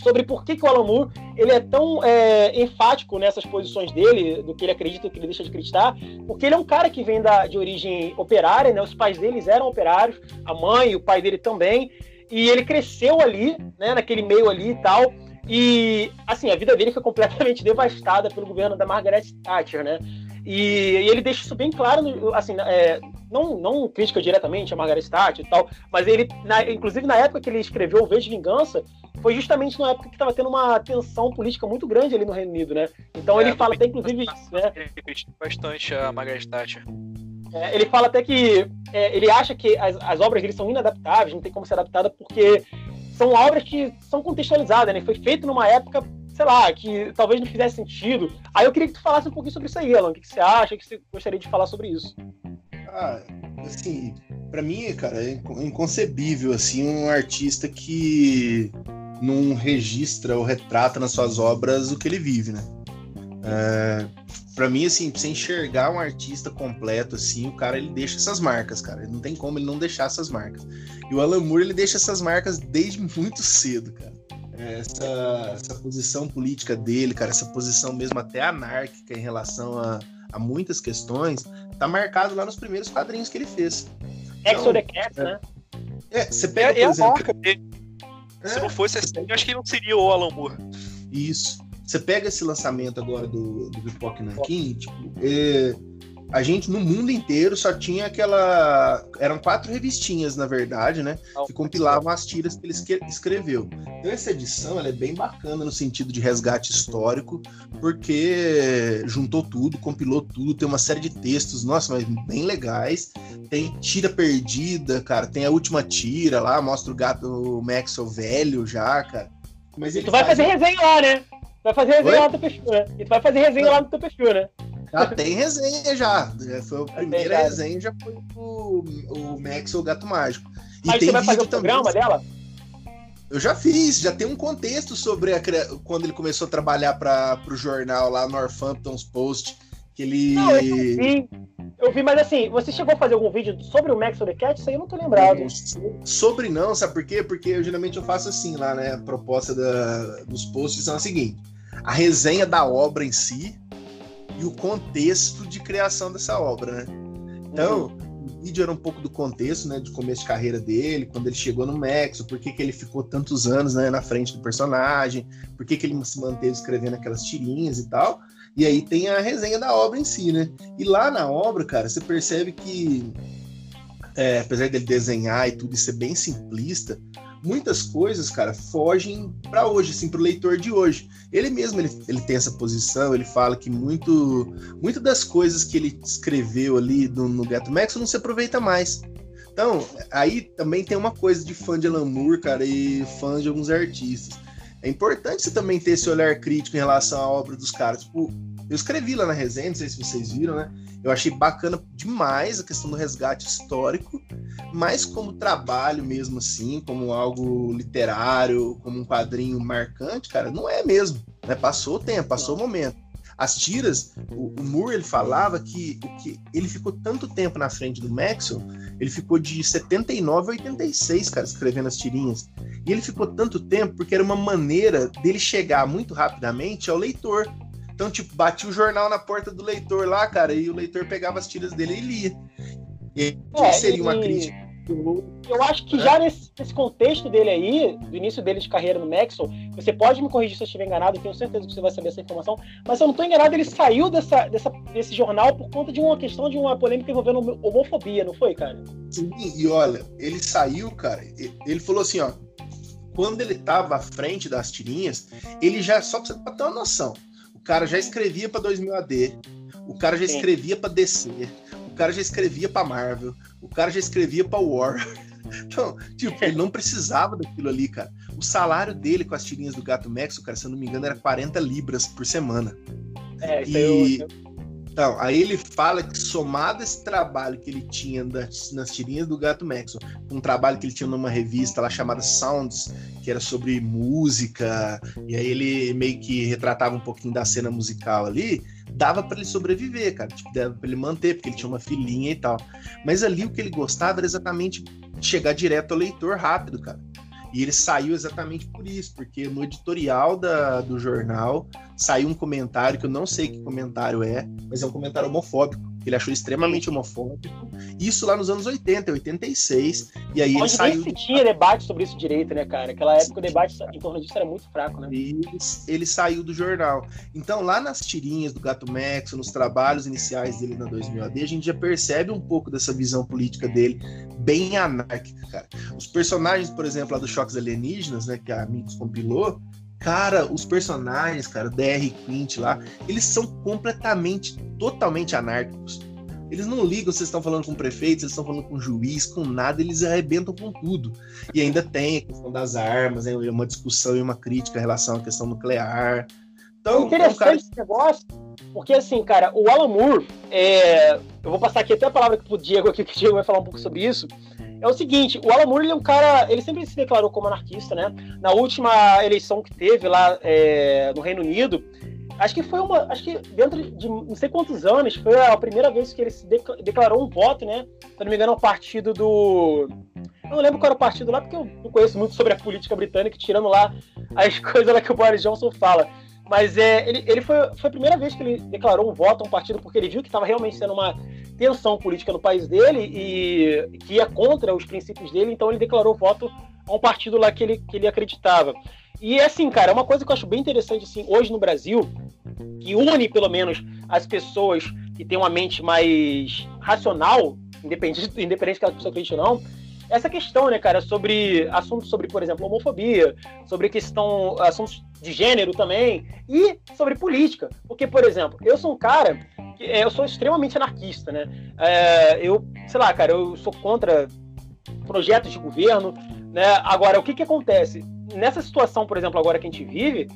sobre por que, que o Alan Moore ele é tão é, enfático nessas posições dele, do que ele acredita, do que ele deixa de acreditar, porque ele é um cara que vem da, de origem operária, né? Os pais deles eram operários, a mãe e o pai dele também, e ele cresceu ali, né? Naquele meio ali e tal. E assim, a vida dele foi completamente devastada pelo governo da Margaret Thatcher, né? E, e, ele deixa isso bem claro, assim, é, não, não crítica diretamente a Margaret Thatcher e tal, mas ele, na, inclusive na época que ele escreveu O Vez de Vingança, foi justamente na época que estava tendo uma tensão política muito grande ali no Reino Unido, né? Então é, ele fala até, inclusive, isso, né? Ele bastante a Margaret Thatcher. É, ele fala até que é, ele acha que as, as obras dele são inadaptáveis, não tem como ser adaptada porque são obras que são contextualizadas, né? Foi feito numa época sei lá, que talvez não fizesse sentido. Aí eu queria que tu falasse um pouquinho sobre isso aí, Alan. O que, você acha? O que você gostaria de falar sobre isso? Ah, assim, para mim, cara, é inconcebível, assim, um artista que não registra ou retrata nas suas obras o que ele vive, né? É, para mim, assim, pra você enxergar um artista completo, assim, o cara ele deixa essas marcas, cara. Não tem como ele não deixar essas marcas. E o Alan Moore ele deixa essas marcas desde muito cedo, cara. É, essa, essa posição política dele, cara, essa posição mesmo até anárquica em relação a, a muitas questões, tá marcado lá nos primeiros quadrinhos que ele fez. Exo então, the Cat, é, né? É, você pega, é, por exemplo... marca dele. Se não fosse assim, eu acho que não seria o Alan Moore. Isso. Você pega esse lançamento agora do, do Pipoque Nankin, tipo, é, a gente no mundo inteiro só tinha aquela. Eram quatro revistinhas, na verdade, né? Que compilavam as tiras que ele escreveu. Então, essa edição ela é bem bacana no sentido de resgate histórico, porque juntou tudo, compilou tudo, tem uma série de textos, nossa, mas bem legais. Tem tira perdida, cara. Tem a última tira lá, mostra o gato o Maxwell velho já, cara. Mas e tu vai fazer resenha lá, né? Vai fazer resenha Oi? lá no né? E tu vai fazer resenha lá no teu né? Já tem resenha já. Foi a primeira resenha, já foi o, o Max, o Gato Mágico. E Mas você vai fazer o programa também, dela? Eu já fiz, já tem um contexto sobre a, quando ele começou a trabalhar para o jornal lá, Northampton's Post, que ele... Não, eu vi, eu vi, mas assim, você chegou a fazer algum vídeo sobre o Max the Cat? Isso aí eu não tô lembrado. Sobre não, sabe por quê? Porque eu, geralmente eu faço assim lá, né? A proposta da, dos posts são a seguinte, a resenha da obra em si, e o contexto de criação dessa obra, né? Então, uhum. o vídeo era um pouco do contexto, né, de começo de carreira dele, quando ele chegou no Max, por que, que ele ficou tantos anos né, na frente do personagem, por que, que ele se manteve escrevendo aquelas tirinhas e tal. E aí tem a resenha da obra em si, né? E lá na obra, cara, você percebe que, é, apesar dele desenhar e tudo e ser bem simplista, muitas coisas, cara, fogem para hoje, assim, para o leitor de hoje. Ele mesmo ele, ele tem essa posição, ele fala que muito, muito das coisas que ele escreveu ali no, no Gato Max não se aproveita mais. Então, aí também tem uma coisa de fã de Alan Moore, cara, e fã de alguns artistas. É importante você também ter esse olhar crítico em relação à obra dos caras. Tipo, Eu escrevi lá na resenha, não sei se vocês viram, né? Eu achei bacana demais a questão do resgate histórico, mas como trabalho mesmo assim, como algo literário, como um quadrinho marcante, cara, não é mesmo. Né? Passou o tempo, passou o momento. As tiras, o, o Moore ele falava que, que ele ficou tanto tempo na frente do Maxwell, ele ficou de 79 a 86, cara, escrevendo as tirinhas. E ele ficou tanto tempo porque era uma maneira dele chegar muito rapidamente ao leitor. Então, tipo, batia o jornal na porta do leitor lá, cara, e o leitor pegava as tiras dele e lia. E é, seria uma crítica eu acho que já nesse, nesse, contexto dele aí, do início dele de carreira no Maxwell, você pode me corrigir se eu estiver enganado, eu tenho certeza que você vai saber essa informação, mas se eu não estou enganado, ele saiu dessa, dessa, desse jornal por conta de uma questão de uma polêmica envolvendo homofobia, não foi, cara? Sim, e olha, ele saiu, cara, ele falou assim, ó, quando ele estava à frente das tirinhas, ele já, só pra você ter uma noção, cara já escrevia para 2000 AD, o cara já escrevia para DC, o cara já escrevia para Marvel, o cara já escrevia para War. Então, tipo, ele não precisava daquilo ali, cara. O salário dele com as tirinhas do Gato Max, cara, se eu não me engano, era 40 libras por semana. É, e... Eu... Então, aí ele fala que somado esse trabalho que ele tinha das, nas tirinhas do Gato Maxwell, um trabalho que ele tinha numa revista lá chamada Sounds, que era sobre música, e aí ele meio que retratava um pouquinho da cena musical ali, dava para ele sobreviver, cara, tipo, dava para ele manter, porque ele tinha uma filhinha e tal. Mas ali o que ele gostava era exatamente chegar direto ao leitor rápido, cara. E ele saiu exatamente por isso, porque no editorial da, do jornal saiu um comentário que eu não sei que comentário é, mas é um comentário homofóbico ele achou extremamente homofóbico. Isso lá nos anos 80, 86. E aí Onde ele saiu. Nem se tinha debate sobre isso direito, né, cara? Aquela época o debate em torno disso era muito fraco, né? E ele saiu do jornal. Então, lá nas tirinhas do Gato Max, nos trabalhos iniciais dele na 2000 AD, a gente já percebe um pouco dessa visão política dele bem anárquica, cara. Os personagens, por exemplo, lá dos Choques Alienígenas, né, que a Amigos compilou, Cara, os personagens, cara, DR Quint lá, eles são completamente, totalmente anárquicos. Eles não ligam se vocês estão falando com o prefeito, se estão falando com o juiz, com nada, eles arrebentam com tudo. E ainda tem a questão das armas, é uma discussão e uma crítica em relação à questão nuclear. Então, é interessante cara... esse negócio, porque assim, cara, o Alan Moore, é... eu vou passar aqui até a palavra pro Diego aqui, que o Diego vai falar um pouco sobre isso é o seguinte, o Alan Moore ele é um cara, ele sempre se declarou como anarquista, né? Na última eleição que teve lá é, no Reino Unido, acho que foi uma, acho que dentro de não sei quantos anos, foi a primeira vez que ele se declarou um voto, né? Se não me engano, o partido do eu não lembro qual era o partido lá, porque eu não conheço muito sobre a política britânica, tirando lá as coisas lá que o Boris Johnson fala. Mas é, ele, ele foi, foi a primeira vez que ele declarou um voto a um partido porque ele viu que estava realmente sendo uma tensão política no país dele e que ia contra os princípios dele, então ele declarou voto a um partido lá que ele, que ele acreditava. E assim, cara, é uma coisa que eu acho bem interessante assim, hoje no Brasil, que une pelo menos as pessoas que têm uma mente mais racional, independente, independente que a pessoa acredite ou não, essa questão, né, cara, sobre assuntos sobre, por exemplo, homofobia, sobre questão, assuntos de gênero também, e sobre política. Porque, por exemplo, eu sou um cara é, eu sou extremamente anarquista, né? É, eu, sei lá, cara, eu sou contra projetos de governo, né? Agora, o que que acontece? Nessa situação, por exemplo, agora que a gente vive,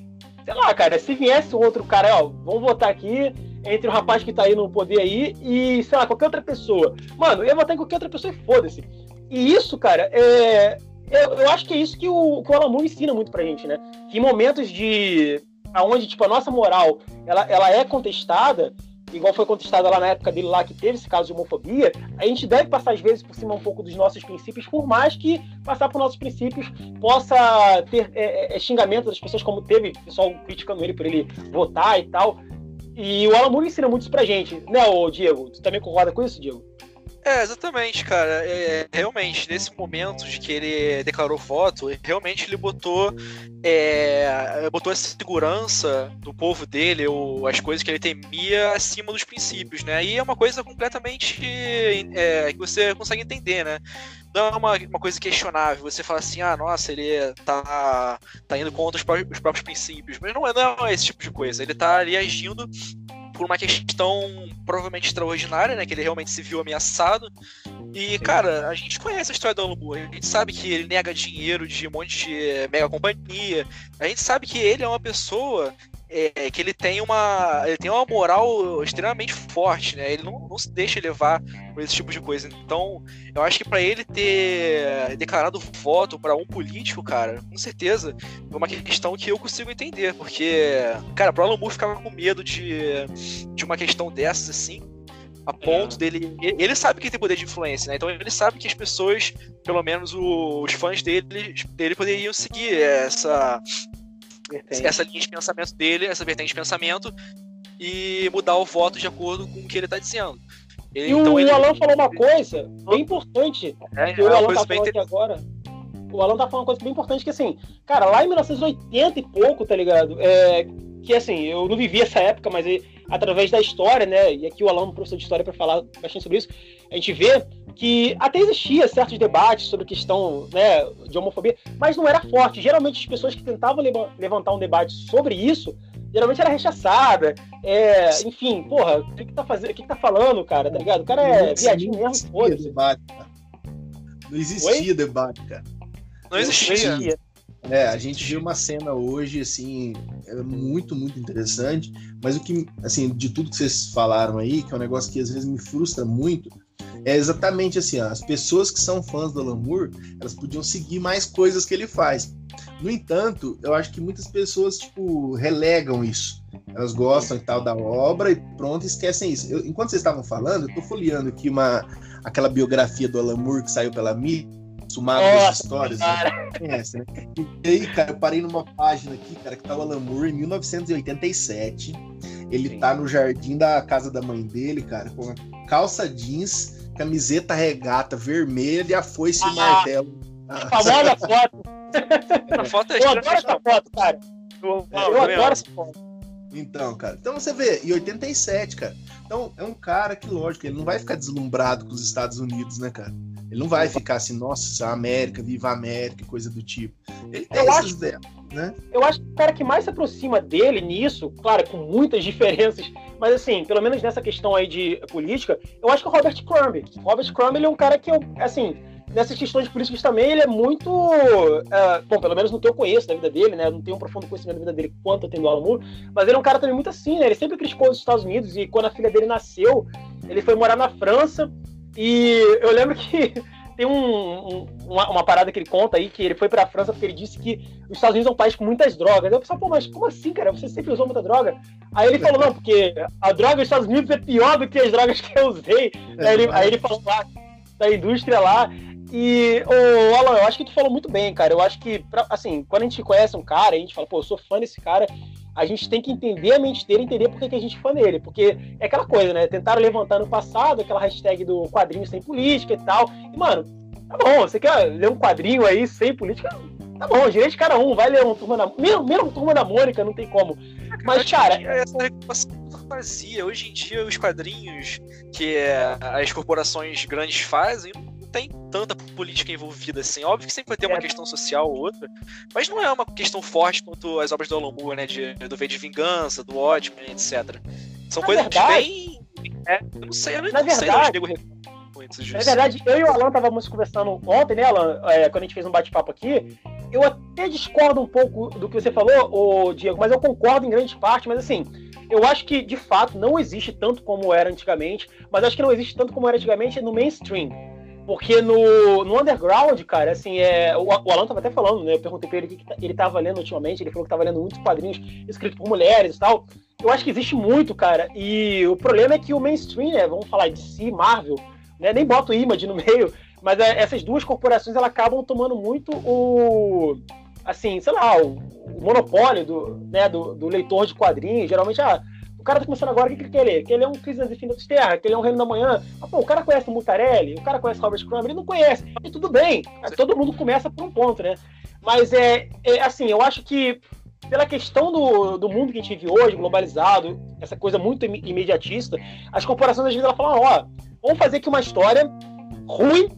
sei lá, cara, se viesse outro cara, ó, vamos votar aqui entre o rapaz que tá aí no poder aí e, sei lá, qualquer outra pessoa. Mano, eu ia votar em qualquer outra pessoa e foda-se. E isso, cara, é, eu, eu, acho que é isso que o, que o ensina muito pra gente, né? Que em momentos de. onde, tipo, a nossa moral ela, ela é contestada, igual foi contestada lá na época dele lá, que teve esse caso de homofobia, a gente deve passar, às vezes, por cima um pouco dos nossos princípios, por mais que passar por nossos princípios possa ter é, é, é xingamento das pessoas, como teve pessoal criticando ele por ele votar e tal. E o Alan ensina muito isso pra gente, né, Diego? Tu também concorda com isso, Diego? É, exatamente, cara. É, realmente, nesse momento de que ele declarou voto, realmente ele botou, é, botou essa segurança do povo dele, ou as coisas que ele temia, acima dos princípios, né? E é uma coisa completamente é, que você consegue entender, né? Não é uma, uma coisa questionável. Você fala assim, ah, nossa, ele tá, tá indo contra os próprios, os próprios princípios. Mas não é, não é esse tipo de coisa. Ele tá ali agindo por uma questão provavelmente extraordinária, né? Que ele realmente se viu ameaçado. E, cara, a gente conhece a história do Alan Moore. A gente sabe que ele nega dinheiro de um monte de mega companhia. A gente sabe que ele é uma pessoa é que ele tem uma ele tem uma moral extremamente forte, né? Ele não, não se deixa levar por esse tipo de coisa. Então, eu acho que para ele ter declarado voto para um político, cara, com certeza é uma questão que eu consigo entender, porque, cara, pro Alan Moore ficava com medo de, de uma questão dessas assim, a ponto é. dele. Ele sabe que tem poder de influência, né? Então ele sabe que as pessoas, pelo menos os fãs dele, dele poderiam seguir essa, vertente. essa linha de pensamento dele, essa vertente de pensamento, e mudar o voto de acordo com o que ele está dizendo. Ele, e então o ele... Alan falou uma coisa bem importante, é, que o Alan tá falando aqui agora. O Alan tá falando uma coisa bem importante, que assim, cara, lá em 1980 e pouco, tá ligado? É, que assim, eu não vivi essa época, mas através da história, né? E aqui o Alan, professor de história, para falar bastante sobre isso, a gente vê que até existia certos debates sobre questão né, de homofobia, mas não era forte. Geralmente as pessoas que tentavam levantar um debate sobre isso, geralmente era rechaçada. É, enfim, porra, o que, que tá fazendo? O que, que tá falando, cara? Tá ligado? O cara é viadinho mesmo, foda-se. Não existia Oi? debate, cara. Não existia. Não existia. É, a gente viu uma cena hoje, assim, é muito, muito interessante, mas o que, assim, de tudo que vocês falaram aí, que é um negócio que às vezes me frustra muito, é exatamente assim, ó, as pessoas que são fãs do Alan Moore, elas podiam seguir mais coisas que ele faz. No entanto, eu acho que muitas pessoas, tipo, relegam isso. Elas gostam e tal da obra e pronto, esquecem isso. Eu, enquanto vocês estavam falando, eu tô folheando aqui uma, aquela biografia do Alan Moore que saiu pela mídia, sumado das histórias. Né? Conhece, né? E aí, cara, eu parei numa página aqui, cara, que tá o Alan Moore em 1987. Ele Sim. tá no jardim da casa da mãe dele, cara, com calça jeans camiseta regata vermelha, e a foice ah, e martelo. A famosa foto. A foto é eu adoro essa foto, cara. Eu, eu adoro essa foto. Então, cara. Então você vê, em 87, cara. Então é um cara que, lógico, ele não vai ficar deslumbrado com os Estados Unidos, né, cara? Ele não vai ficar assim, nossa, a América, viva América, coisa do tipo. Ele tem eu acho, ideias, né? Eu acho que o cara que mais se aproxima dele nisso, claro, com muitas diferenças, mas assim, pelo menos nessa questão aí de política, eu acho que o Robert Crumb. Robert Crumb, ele é um cara que eu, assim, nessas questões políticas também, ele é muito. Uh, bom, pelo menos no que eu conheço da vida dele, né? Eu não tenho um profundo conhecimento da vida dele quanto eu tenho do Alan Moore, mas ele é um cara também muito assim, né? Ele sempre criticou os Estados Unidos e quando a filha dele nasceu, ele foi morar na França e eu lembro que tem um, um, uma, uma, parada que ele conta aí, que ele foi pra França porque ele disse que os Estados Unidos é um país com muitas drogas. Eu pensei, pô, mas como assim, cara? Você sempre usou muita droga? Aí ele falou, não, porque a droga dos Estados Unidos é pior do que as drogas que eu usei. É, aí, ele, aí ele falou lá da indústria lá. E, ô, Alan, eu acho que tu falou muito bem, cara. Eu acho que, pra, assim, quando a gente conhece um cara, a gente fala, pô, eu sou fã desse cara, a gente tem que entender a mente dele, entender por que, a gente é fã dele. Porque é aquela coisa, né? Tentaram levantar no passado aquela hashtag do quadrinho sem política e tal. E, mano, tá bom, você quer ler um quadrinho aí sem política? Tá bom, direito de cada um, vai ler um turma da. Mesmo, mesmo turma da Mônica, não tem como. Mas, cara. Essa reclamação fazia. Hoje em dia, os quadrinhos que é, as corporações grandes fazem tem tanta política envolvida assim. Óbvio que sempre vai ter uma é. questão social ou outra, mas não é uma questão forte quanto as obras do Alan Moore, né? De, do V de Vingança, do ótimo etc. São Na coisas verdade, bem. É, eu não sei, eu não, Na não verdade, sei onde É verdade, eu e o Alan estávamos conversando ontem, né, Alan? É, quando a gente fez um bate-papo aqui. Eu até discordo um pouco do que você falou, ô, Diego, mas eu concordo em grande parte, mas assim. Eu acho que, de fato, não existe tanto como era antigamente, mas acho que não existe tanto como era antigamente no mainstream. Porque no, no underground, cara, assim, é, o, o Alan tava até falando, né? Eu perguntei pra ele o que, que tá, ele tava lendo ultimamente, ele falou que tava lendo muitos quadrinhos escritos por mulheres e tal. Eu acho que existe muito, cara. E o problema é que o mainstream, né? Vamos falar de si, Marvel, né? Nem boto o Image no meio, mas é, essas duas corporações elas acabam tomando muito o. Assim, sei lá, o, o monopólio do, né, do, do leitor de quadrinhos. Geralmente, ah, cara tá começando agora, o que ele quer ler? Que ele é um Crise das Infinitas Terra, que ele é um Reino da Manhã. Ah, pô, o cara conhece o Mutarelli, o cara conhece o Robert Crumb, ele não conhece. E tudo bem, todo mundo começa por um ponto, né? Mas é, é assim, eu acho que pela questão do, do mundo que a gente vive hoje, globalizado, essa coisa muito imediatista, as corporações às vezes elas falam, ó, vamos fazer aqui uma história ruim.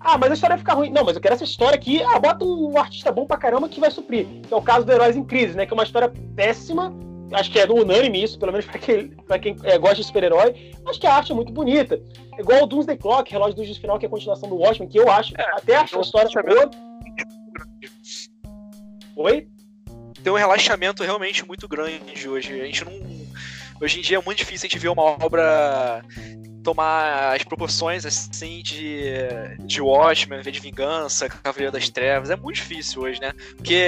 Ah, mas a história vai ficar ruim. Não, mas eu quero essa história aqui. Ah, bota um artista bom pra caramba que vai suprir. Que é o caso do Heróis em Crise, né? Que é uma história péssima, acho que é unânime isso, pelo menos para quem, pra quem é, gosta de super-herói, acho que a arte é muito bonita. Igual o Doomsday Clock, Relógio do Justo Final, que é a continuação do Watchmen, que eu acho, é, até acho a história boa. Oi? tem um relaxamento realmente muito grande hoje. A gente não. Hoje em dia é muito difícil a gente ver uma obra tomar as proporções assim de, de Watchmen, de Vingança, Cavaleiro das Trevas. É muito difícil hoje, né? Porque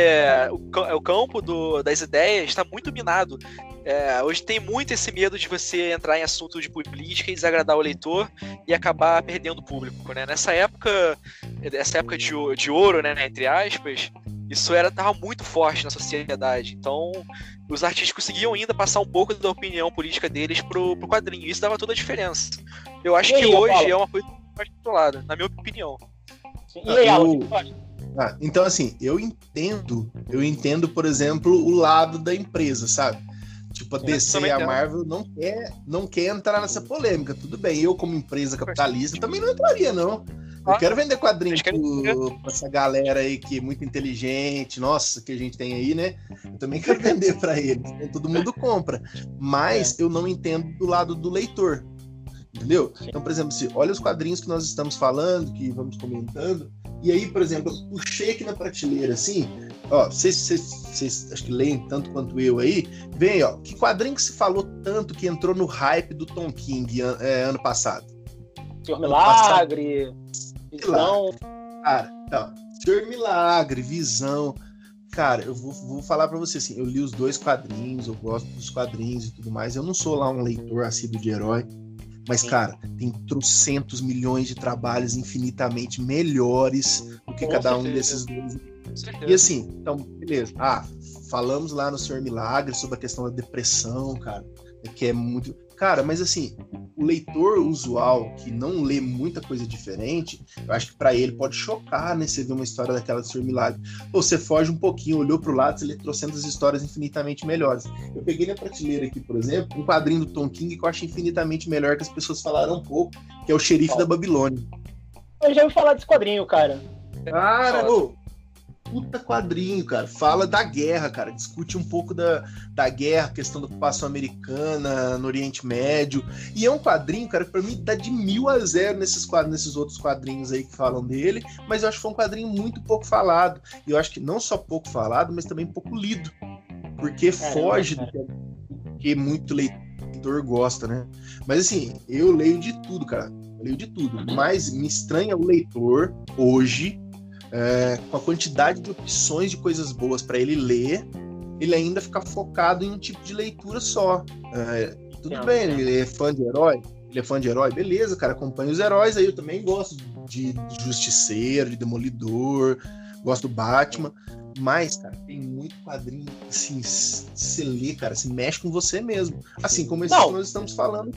o, o campo do, das ideias está muito minado. É, hoje tem muito esse medo de você entrar em assunto de política e desagradar o leitor e acabar perdendo o público, né? Nessa época, essa época de, de ouro, né, entre aspas, isso era tava muito forte na sociedade. Então, os artistas conseguiam ainda passar um pouco da opinião política deles pro, pro quadrinho. Isso dava toda a diferença. Eu acho aí, que hoje Paulo? é uma coisa mais controlada, na minha opinião. E aí, eu... ah, então, assim, eu entendo, eu entendo, por exemplo, o lado da empresa, sabe? Tipo, a DC e a Marvel não quer, não quer entrar nessa polêmica. Tudo bem, eu, como empresa capitalista, também não entraria, não. Eu quero vender quadrinhos pra essa galera aí que é muito inteligente, nossa, que a gente tem aí, né? Eu também quero vender para eles. Então, todo mundo compra. Mas é. eu não entendo do lado do leitor. Entendeu? Então, por exemplo, se olha os quadrinhos que nós estamos falando, que vamos comentando, e aí, por exemplo, eu puxei aqui na prateleira assim, ó, vocês, acho que leem tanto quanto eu aí, vem, ó, que quadrinho que se falou tanto que entrou no hype do Tom King é, ano passado? Senhor Milagre, Visão. Cara, então, Senhor Milagre, Visão. Cara, eu vou, vou falar para você assim, eu li os dois quadrinhos, eu gosto dos quadrinhos e tudo mais. Eu não sou lá um leitor assíduo de herói, mas, cara, tem trocentos milhões de trabalhos infinitamente melhores do que Com cada certeza. um desses dois. E assim, então, beleza. Ah, falamos lá no Senhor Milagre sobre a questão da depressão, cara, que é muito. Cara, mas assim, o leitor usual que não lê muita coisa diferente, eu acho que para ele pode chocar, né? Você ver uma história daquela do Senhor Milagre. Ou você foge um pouquinho, olhou pro lado, você lê trocentas histórias infinitamente melhores. Eu peguei na prateleira aqui, por exemplo, um quadrinho do Tom King que eu acho infinitamente melhor, que as pessoas falaram um pouco, que é o Xerife da Babilônia. Eu já ouvi falar desse quadrinho, cara. Cara, ô, puta quadrinho, cara. Fala da guerra, cara. Discute um pouco da, da guerra, questão da ocupação americana no Oriente Médio. E é um quadrinho, cara, que pra mim dá de mil a zero nesses, nesses outros quadrinhos aí que falam dele. Mas eu acho que foi um quadrinho muito pouco falado. E eu acho que não só pouco falado, mas também pouco lido. Porque foge do que muito leitor gosta, né? Mas assim, eu leio de tudo, cara. Eu leio de tudo. Mas me estranha o leitor hoje é, com a quantidade de opções de coisas boas para ele ler, ele ainda fica focado em um tipo de leitura só. É, tudo bem, ele é fã de herói, ele é fã de herói, beleza, cara, acompanha os heróis aí, eu também gosto de Justiceiro, de Demolidor, gosto do Batman, mas, cara, tem muito quadrinho, assim, você lê, cara, se mexe com você mesmo. Assim como esse que nós estamos falando.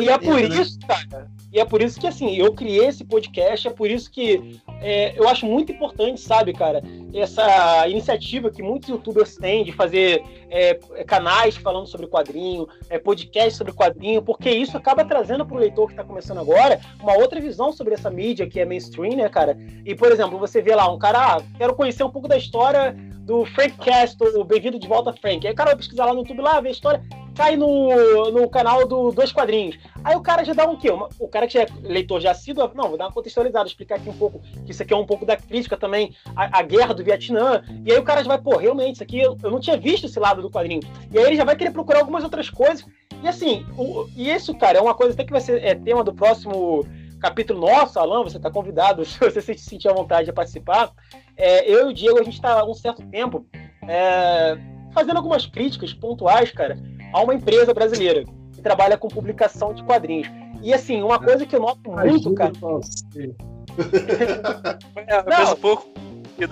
E é por né? isso, cara, e é por isso que, assim, eu criei esse podcast, é por isso que é, eu acho muito importante, sabe, cara, essa iniciativa que muitos youtubers têm de fazer é, canais falando sobre quadrinho, é, podcast sobre quadrinho, porque isso acaba trazendo para o leitor que está começando agora uma outra visão sobre essa mídia que é mainstream, né, cara? E, por exemplo, você vê lá um cara, ah, quero conhecer um pouco da história do Frank Castle, Bem-vindo de volta, Frank. Aí o cara vai pesquisar lá no YouTube, lá, ver a história, cai no, no canal do Dois Quadrinhos. Aí o cara já dá um quê? Uma, o cara que já é leitor já assíduo, não, vou dar uma contextualizada, explicar aqui um pouco, que isso aqui é um pouco da crítica também à, à guerra do Vietnã. E aí o cara já vai, pô, realmente, isso aqui eu, eu não tinha visto esse lado do quadrinho. E aí ele já vai querer procurar algumas outras coisas. E assim, o, e isso, cara, é uma coisa até que vai ser é, tema do próximo capítulo nosso, Alan, você está convidado, se você se sentir à vontade de participar. É, eu e o Diego, a gente está há um certo tempo é, fazendo algumas críticas pontuais, cara, a uma empresa brasileira que trabalha com publicação de quadrinhos. E assim, uma coisa que eu noto muito, cara. é, Não, um pouco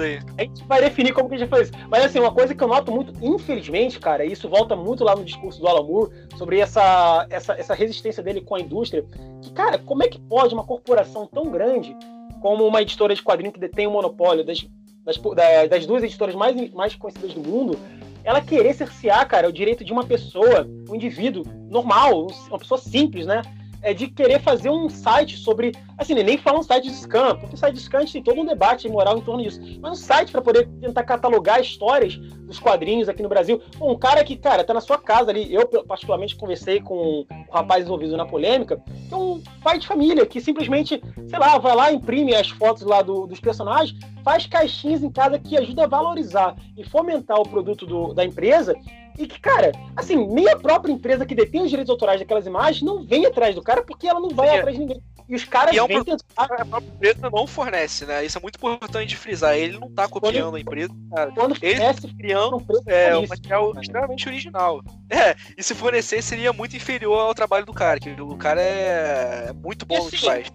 aí. A gente vai definir como que a gente faz isso. Mas assim, uma coisa que eu noto muito, infelizmente, cara, e isso volta muito lá no discurso do Alan Moore, sobre essa, essa, essa resistência dele com a indústria, que, cara, como é que pode uma corporação tão grande como uma editora de quadrinho que detém o monopólio das, das, das duas editoras mais, mais conhecidas do mundo, ela querer cercear, cara, o direito de uma pessoa, um indivíduo normal, uma pessoa simples, né? É de querer fazer um site sobre. Assim, nem falar um site de scam, porque site de scam a gente tem todo um debate moral em torno disso. Mas um site para poder tentar catalogar histórias dos quadrinhos aqui no Brasil. Um cara que, cara, tá na sua casa ali. Eu, particularmente, conversei com um rapaz envolvido na polêmica, que é um pai de família, que simplesmente, sei lá, vai lá, imprime as fotos lá do, dos personagens, faz caixinhas em casa que ajuda a valorizar e fomentar o produto do, da empresa e que, cara, assim, nem a própria empresa que detém os direitos autorais daquelas imagens não vem atrás do cara porque ela não vai Sim, atrás de ninguém. E os caras e é um vêm tentar... A própria empresa não fornece, né? Isso é muito importante de frisar. Ele não tá copiando quando, a empresa, cara. Quando ele tá criando é, um material cara. extremamente original. É, e se fornecer seria muito inferior ao trabalho do cara, que o cara é muito bom no que faz.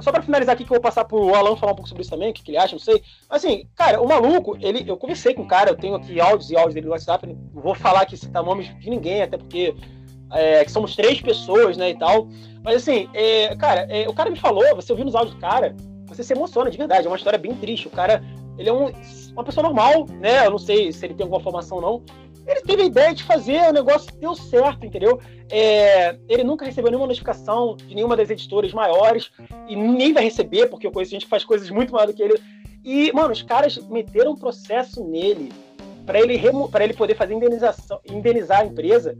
Só pra finalizar aqui, que eu vou passar pro Alan falar um pouco sobre isso também, o que, que ele acha, não sei. Mas assim, cara, o maluco, ele, eu conversei com o cara, eu tenho aqui áudios e áudios dele no WhatsApp, não vou falar aqui citar nomes de ninguém, até porque é, que somos três pessoas, né, e tal. Mas assim, é, cara, é, o cara me falou, você ouviu nos áudios do cara, você se emociona de verdade, é uma história bem triste. O cara, ele é um, uma pessoa normal, né? Eu não sei se ele tem alguma formação ou não, ele teve a ideia de fazer, o negócio deu certo, entendeu? É, ele nunca recebeu nenhuma notificação de nenhuma das editoras maiores e nem vai receber, porque eu conheço gente que faz coisas muito maiores do que ele. E, mano, os caras meteram um processo nele para ele, ele poder fazer indenização, indenizar a empresa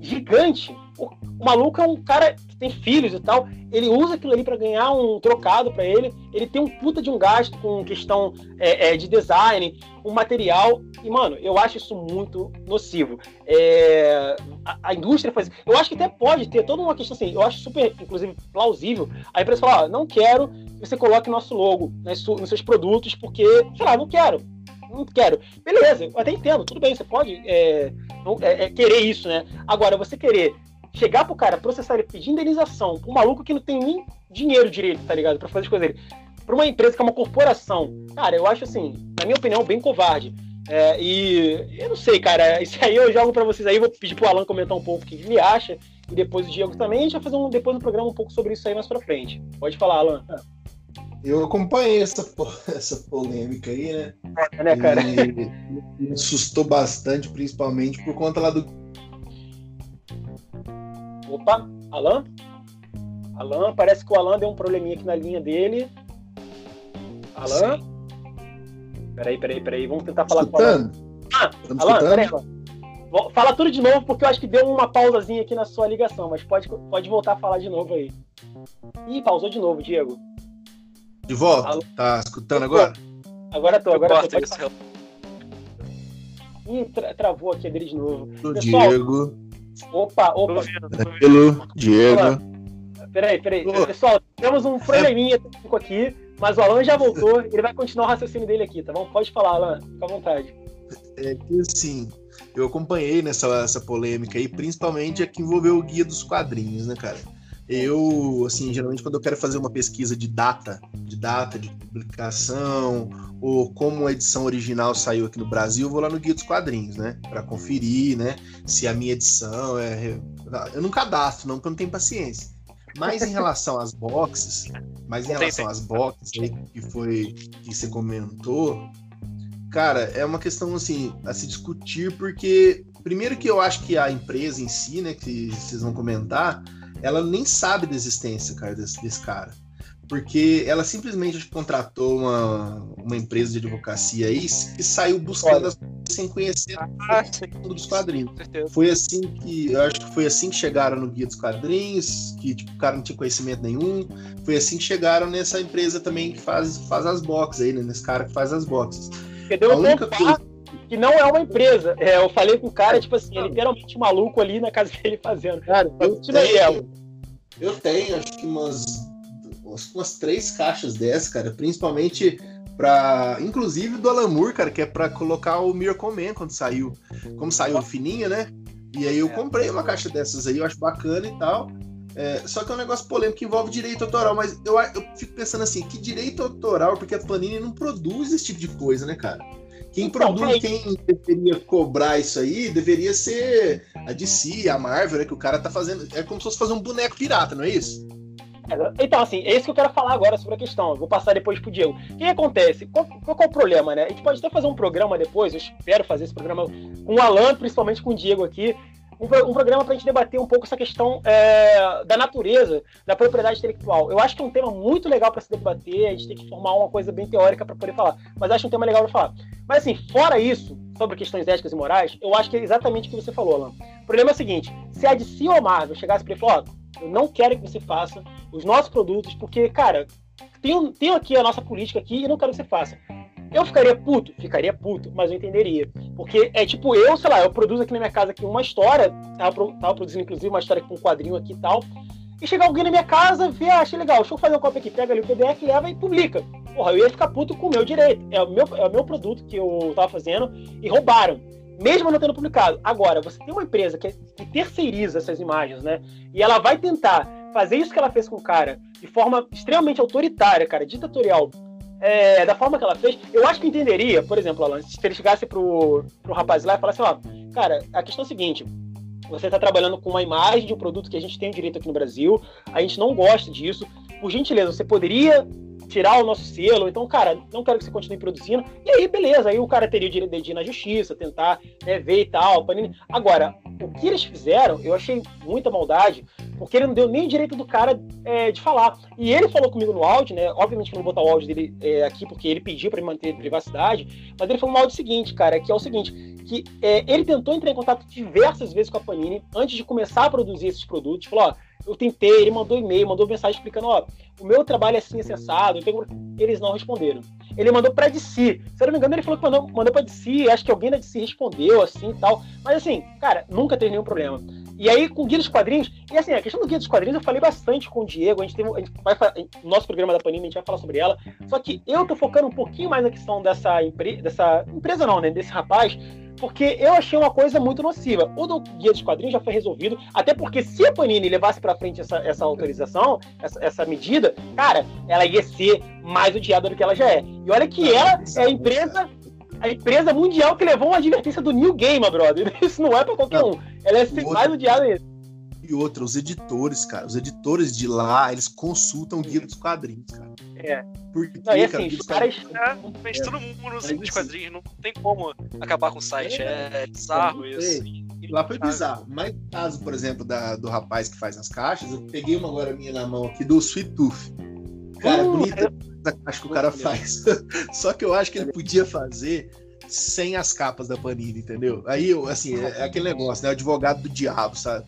gigante. O, o, maluco é um cara que tem filhos e tal. Ele usa aquilo ali para ganhar um trocado para ele. Ele tem um puta de um gasto com questão é, é, de design, um material. E, mano, eu acho isso muito nocivo. É, a, a, indústria faz. Eu acho que até pode ter toda uma questão assim. Eu acho super, inclusive, plausível. A empresa fala: ó, não quero que você coloque nosso logo nos, nos seus produtos, porque, sei lá, não quero não quero. Beleza, eu até entendo, tudo bem, você pode é, é, é, querer isso, né? Agora, você querer chegar pro cara, processar ele, pedir indenização pro maluco que não tem nem dinheiro direito, tá ligado? Pra fazer as coisas dele. Pra uma empresa que é uma corporação. Cara, eu acho assim, na minha opinião, bem covarde. É, e eu não sei, cara. Isso aí eu jogo para vocês aí. Vou pedir pro Alan comentar um pouco o que ele acha. E depois o Diego também. A gente vai fazer um, depois um programa um pouco sobre isso aí mais pra frente. Pode falar, Alan. Eu acompanhei essa, essa polêmica aí, né? É, né, cara? E, me assustou bastante, principalmente por conta lá do. Opa, Alan? Alan, parece que o Alan deu um probleminha aqui na linha dele. Alan? Sim. Peraí, peraí, peraí. Vamos tentar falar escutando? com o Alan. Ah, Alan, peraí, Alan. Fala tudo de novo, porque eu acho que deu uma pausazinha aqui na sua ligação, mas pode, pode voltar a falar de novo aí. Ih, pausou de novo, Diego. De volta? Alô? Tá escutando agora? Agora tô, agora tô. Pode... Ih, tra travou aqui a dele de novo. O Pessoal, Diego. Opa, opa. Tranquilo, Diego. Peraí, peraí. Pessoal, temos um probleminha técnico aqui, mas o Alan já voltou. Ele vai continuar o raciocínio dele aqui, tá bom? Pode falar, Alan. Fica à vontade. É que assim, eu acompanhei nessa essa polêmica aí, principalmente a que envolveu o guia dos quadrinhos, né, cara? Eu, assim, geralmente quando eu quero fazer uma pesquisa de data, de data de publicação, ou como a edição original saiu aqui no Brasil, eu vou lá no Guia dos Quadrinhos, né? Para conferir, né? Se a minha edição é. Eu não cadastro, não, porque eu não tenho paciência. Mas em relação às boxes, mas em relação às boxes aí, que foi que você comentou, cara, é uma questão assim a se discutir, porque primeiro que eu acho que a empresa em si, né, que vocês vão comentar, ela nem sabe da existência, cara, desse, desse cara. Porque ela simplesmente contratou uma, uma empresa de advocacia aí e saiu buscando as sem conhecer ah, mundo dos quadrinhos. Foi assim que eu acho que foi assim que chegaram no guia dos quadrinhos, que tipo, o cara não tinha conhecimento nenhum. Foi assim que chegaram nessa empresa também que faz, faz as boxes aí, né? Nesse cara que faz as boxes. Entendeu? A única coisa que não é uma empresa. É, eu falei com o cara, tipo assim, é literalmente um maluco ali na casa dele fazendo. Cara, eu tenho, eu tenho acho que umas, umas três caixas dessas, cara, principalmente para inclusive do Alamur, cara, que é para colocar o Miracle Man quando saiu. Como saiu fininha, né? E aí eu comprei uma caixa dessas aí, eu acho bacana e tal. É, só que é um negócio polêmico que envolve direito autoral, mas eu, eu fico pensando assim, que direito autoral, porque a Panini não produz esse tipo de coisa, né, cara? Quem então, produz, quem deveria cobrar isso aí, deveria ser a DC, a Marvel, né? Que o cara tá fazendo. É como se fosse fazer um boneco pirata, não é isso? Então, assim, é isso que eu quero falar agora sobre a questão. Eu vou passar depois pro Diego. O que acontece? Qual, qual é o problema, né? A gente pode até fazer um programa depois, eu espero fazer esse programa com o Alan, principalmente com o Diego aqui, um, um programa para a gente debater um pouco essa questão é, da natureza, da propriedade intelectual. Eu acho que é um tema muito legal para se debater, a gente tem que formar uma coisa bem teórica para poder falar, mas acho um tema legal para falar. Mas assim, fora isso, sobre questões éticas e morais, eu acho que é exatamente o que você falou, Alan. O problema é o seguinte: se a DC ou a Marvel chegasse para ele e falar, eu não quero que você faça os nossos produtos, porque, cara, tem, tem aqui a nossa política aqui e não quero que você faça. Eu ficaria puto? Ficaria puto, mas eu entenderia. Porque é tipo, eu, sei lá, eu produzo aqui na minha casa aqui uma história, tava, tava produzindo inclusive uma história com um quadrinho aqui e tal, e chega alguém na minha casa, vê, ah, achei legal, deixa eu fazer uma cópia aqui, pega ali o PDF, leva e publica. Porra, eu ia ficar puto com o meu direito. É o meu, é o meu produto que eu tava fazendo e roubaram. Mesmo não tendo publicado. Agora, você tem uma empresa que, que terceiriza essas imagens, né? E ela vai tentar fazer isso que ela fez com o cara de forma extremamente autoritária, cara, ditatorial, é, da forma que ela fez, eu acho que entenderia, por exemplo, Alan, se ele chegasse pro, pro rapaz lá e falasse, ó, cara, a questão é a seguinte, você está trabalhando com uma imagem de um produto que a gente tem direito aqui no Brasil, a gente não gosta disso, por gentileza, você poderia tirar o nosso selo, então, cara, não quero que você continue produzindo. E aí, beleza, aí o cara teria o direito de ir na justiça, tentar né, ver e tal. Agora, o que eles fizeram, eu achei muita maldade, porque ele não deu nem o direito do cara é, de falar. E ele falou comigo no áudio, né? Obviamente que não vou botar o áudio dele é, aqui, porque ele pediu para manter privacidade, mas ele falou no áudio seguinte, cara, que é o seguinte, que é, ele tentou entrar em contato diversas vezes com a Panini antes de começar a produzir esses produtos. Falou, ó, eu tentei, ele mandou e-mail, mandou mensagem explicando, ó, o meu trabalho é assim, acessado, tenho... eles não responderam. Ele mandou pra DC. Se eu não me engano, ele falou que mandou, mandou pra DC, acho que alguém da DC respondeu, assim e tal. Mas assim, cara, nunca teve nenhum problema. E aí, com o Guia dos Quadrinhos, e assim, a questão do Guia dos Quadrinhos eu falei bastante com o Diego, a gente teve, a gente vai, no nosso programa da Panini a gente vai falar sobre ela, só que eu tô focando um pouquinho mais na questão dessa, dessa empresa não, né, desse rapaz, porque eu achei uma coisa muito nociva. O do Guia dos Quadrinhos já foi resolvido, até porque se a Panini levasse para frente essa, essa autorização, essa, essa medida, cara, ela ia ser mais odiada do que ela já é. E olha que ela é a empresa a empresa mundial que levou uma advertência do New Game, brother. Isso não é pra qualquer um. Ela é mais odiada ainda. E outra, os editores, cara, os editores de lá, eles consultam o guia dos quadrinhos, cara. É. Porque, não, e assim, os caras. É, mas todo mundo usa de quadrinhos, não tem como acabar com o site. É, é bizarro isso. Lá foi bizarro. Mas no caso, por exemplo, da, do rapaz que faz as caixas, eu peguei uma agora minha na mão aqui do Sweet Tooth. Cara, uh, bonita a caixa que o cara faz. Só que eu acho que ele podia fazer sem as capas da Panini, entendeu? Aí, assim, é, é aquele negócio, né? O advogado do diabo, sabe?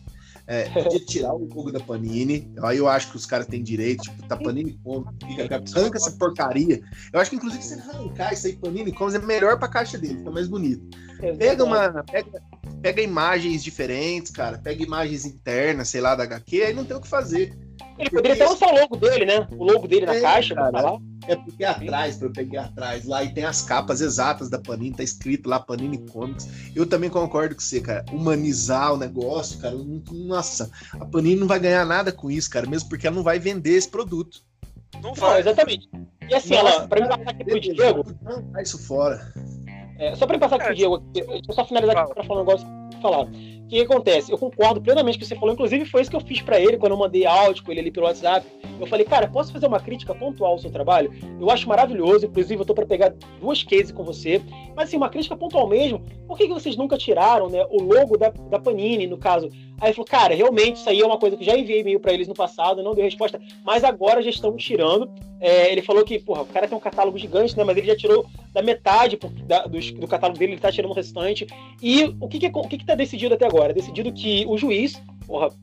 É, podia tirar o logo da Panini. Aí eu acho que os caras têm direito, tipo, tá Panini Comics, arranca essa porcaria. Eu acho que inclusive se arrancar isso aí Panini Comics é melhor pra caixa dele, fica mais bonito. Pega uma. Pega, pega imagens diferentes, cara. Pega imagens internas, sei lá, da HQ, aí não tem o que fazer. Ele poderia até usar o logo dele, né? O logo dele na é, caixa, cara, lá. É porque atrás, para eu pegar atrás lá, e tem as capas exatas da Panini, tá escrito lá Panini Comics. Eu também concordo com você, cara. Humanizar o negócio, cara. Nossa, a Panini não vai ganhar nada com isso, cara, mesmo porque ela não vai vender esse produto. Não vai. Não, exatamente. E assim, Nossa, ela, pra mim passar aqui pro Diego. Não, isso fora. É, só pra me passar aqui pro Diego, deixa eu só finalizar aqui pra falar um negócio falar. O que acontece? Eu concordo plenamente com o que você falou. Inclusive, foi isso que eu fiz para ele quando eu mandei áudio com ele ali pelo WhatsApp. Eu falei, cara, posso fazer uma crítica pontual ao seu trabalho? Eu acho maravilhoso. Inclusive, eu tô para pegar duas cases com você. Mas, assim, uma crítica pontual mesmo. Por que, que vocês nunca tiraram né, o logo da, da Panini, no caso? Aí ele falou, cara, realmente, isso aí é uma coisa que já enviei e-mail para eles no passado, não deu resposta. Mas agora já estão tirando. É, ele falou que, porra, o cara tem um catálogo gigante, né? Mas ele já tirou da metade da, do, do, catálogo dele, ele tá tirando o restante. E o que, que, o que, que tá decidido até agora? Decidido que o juiz,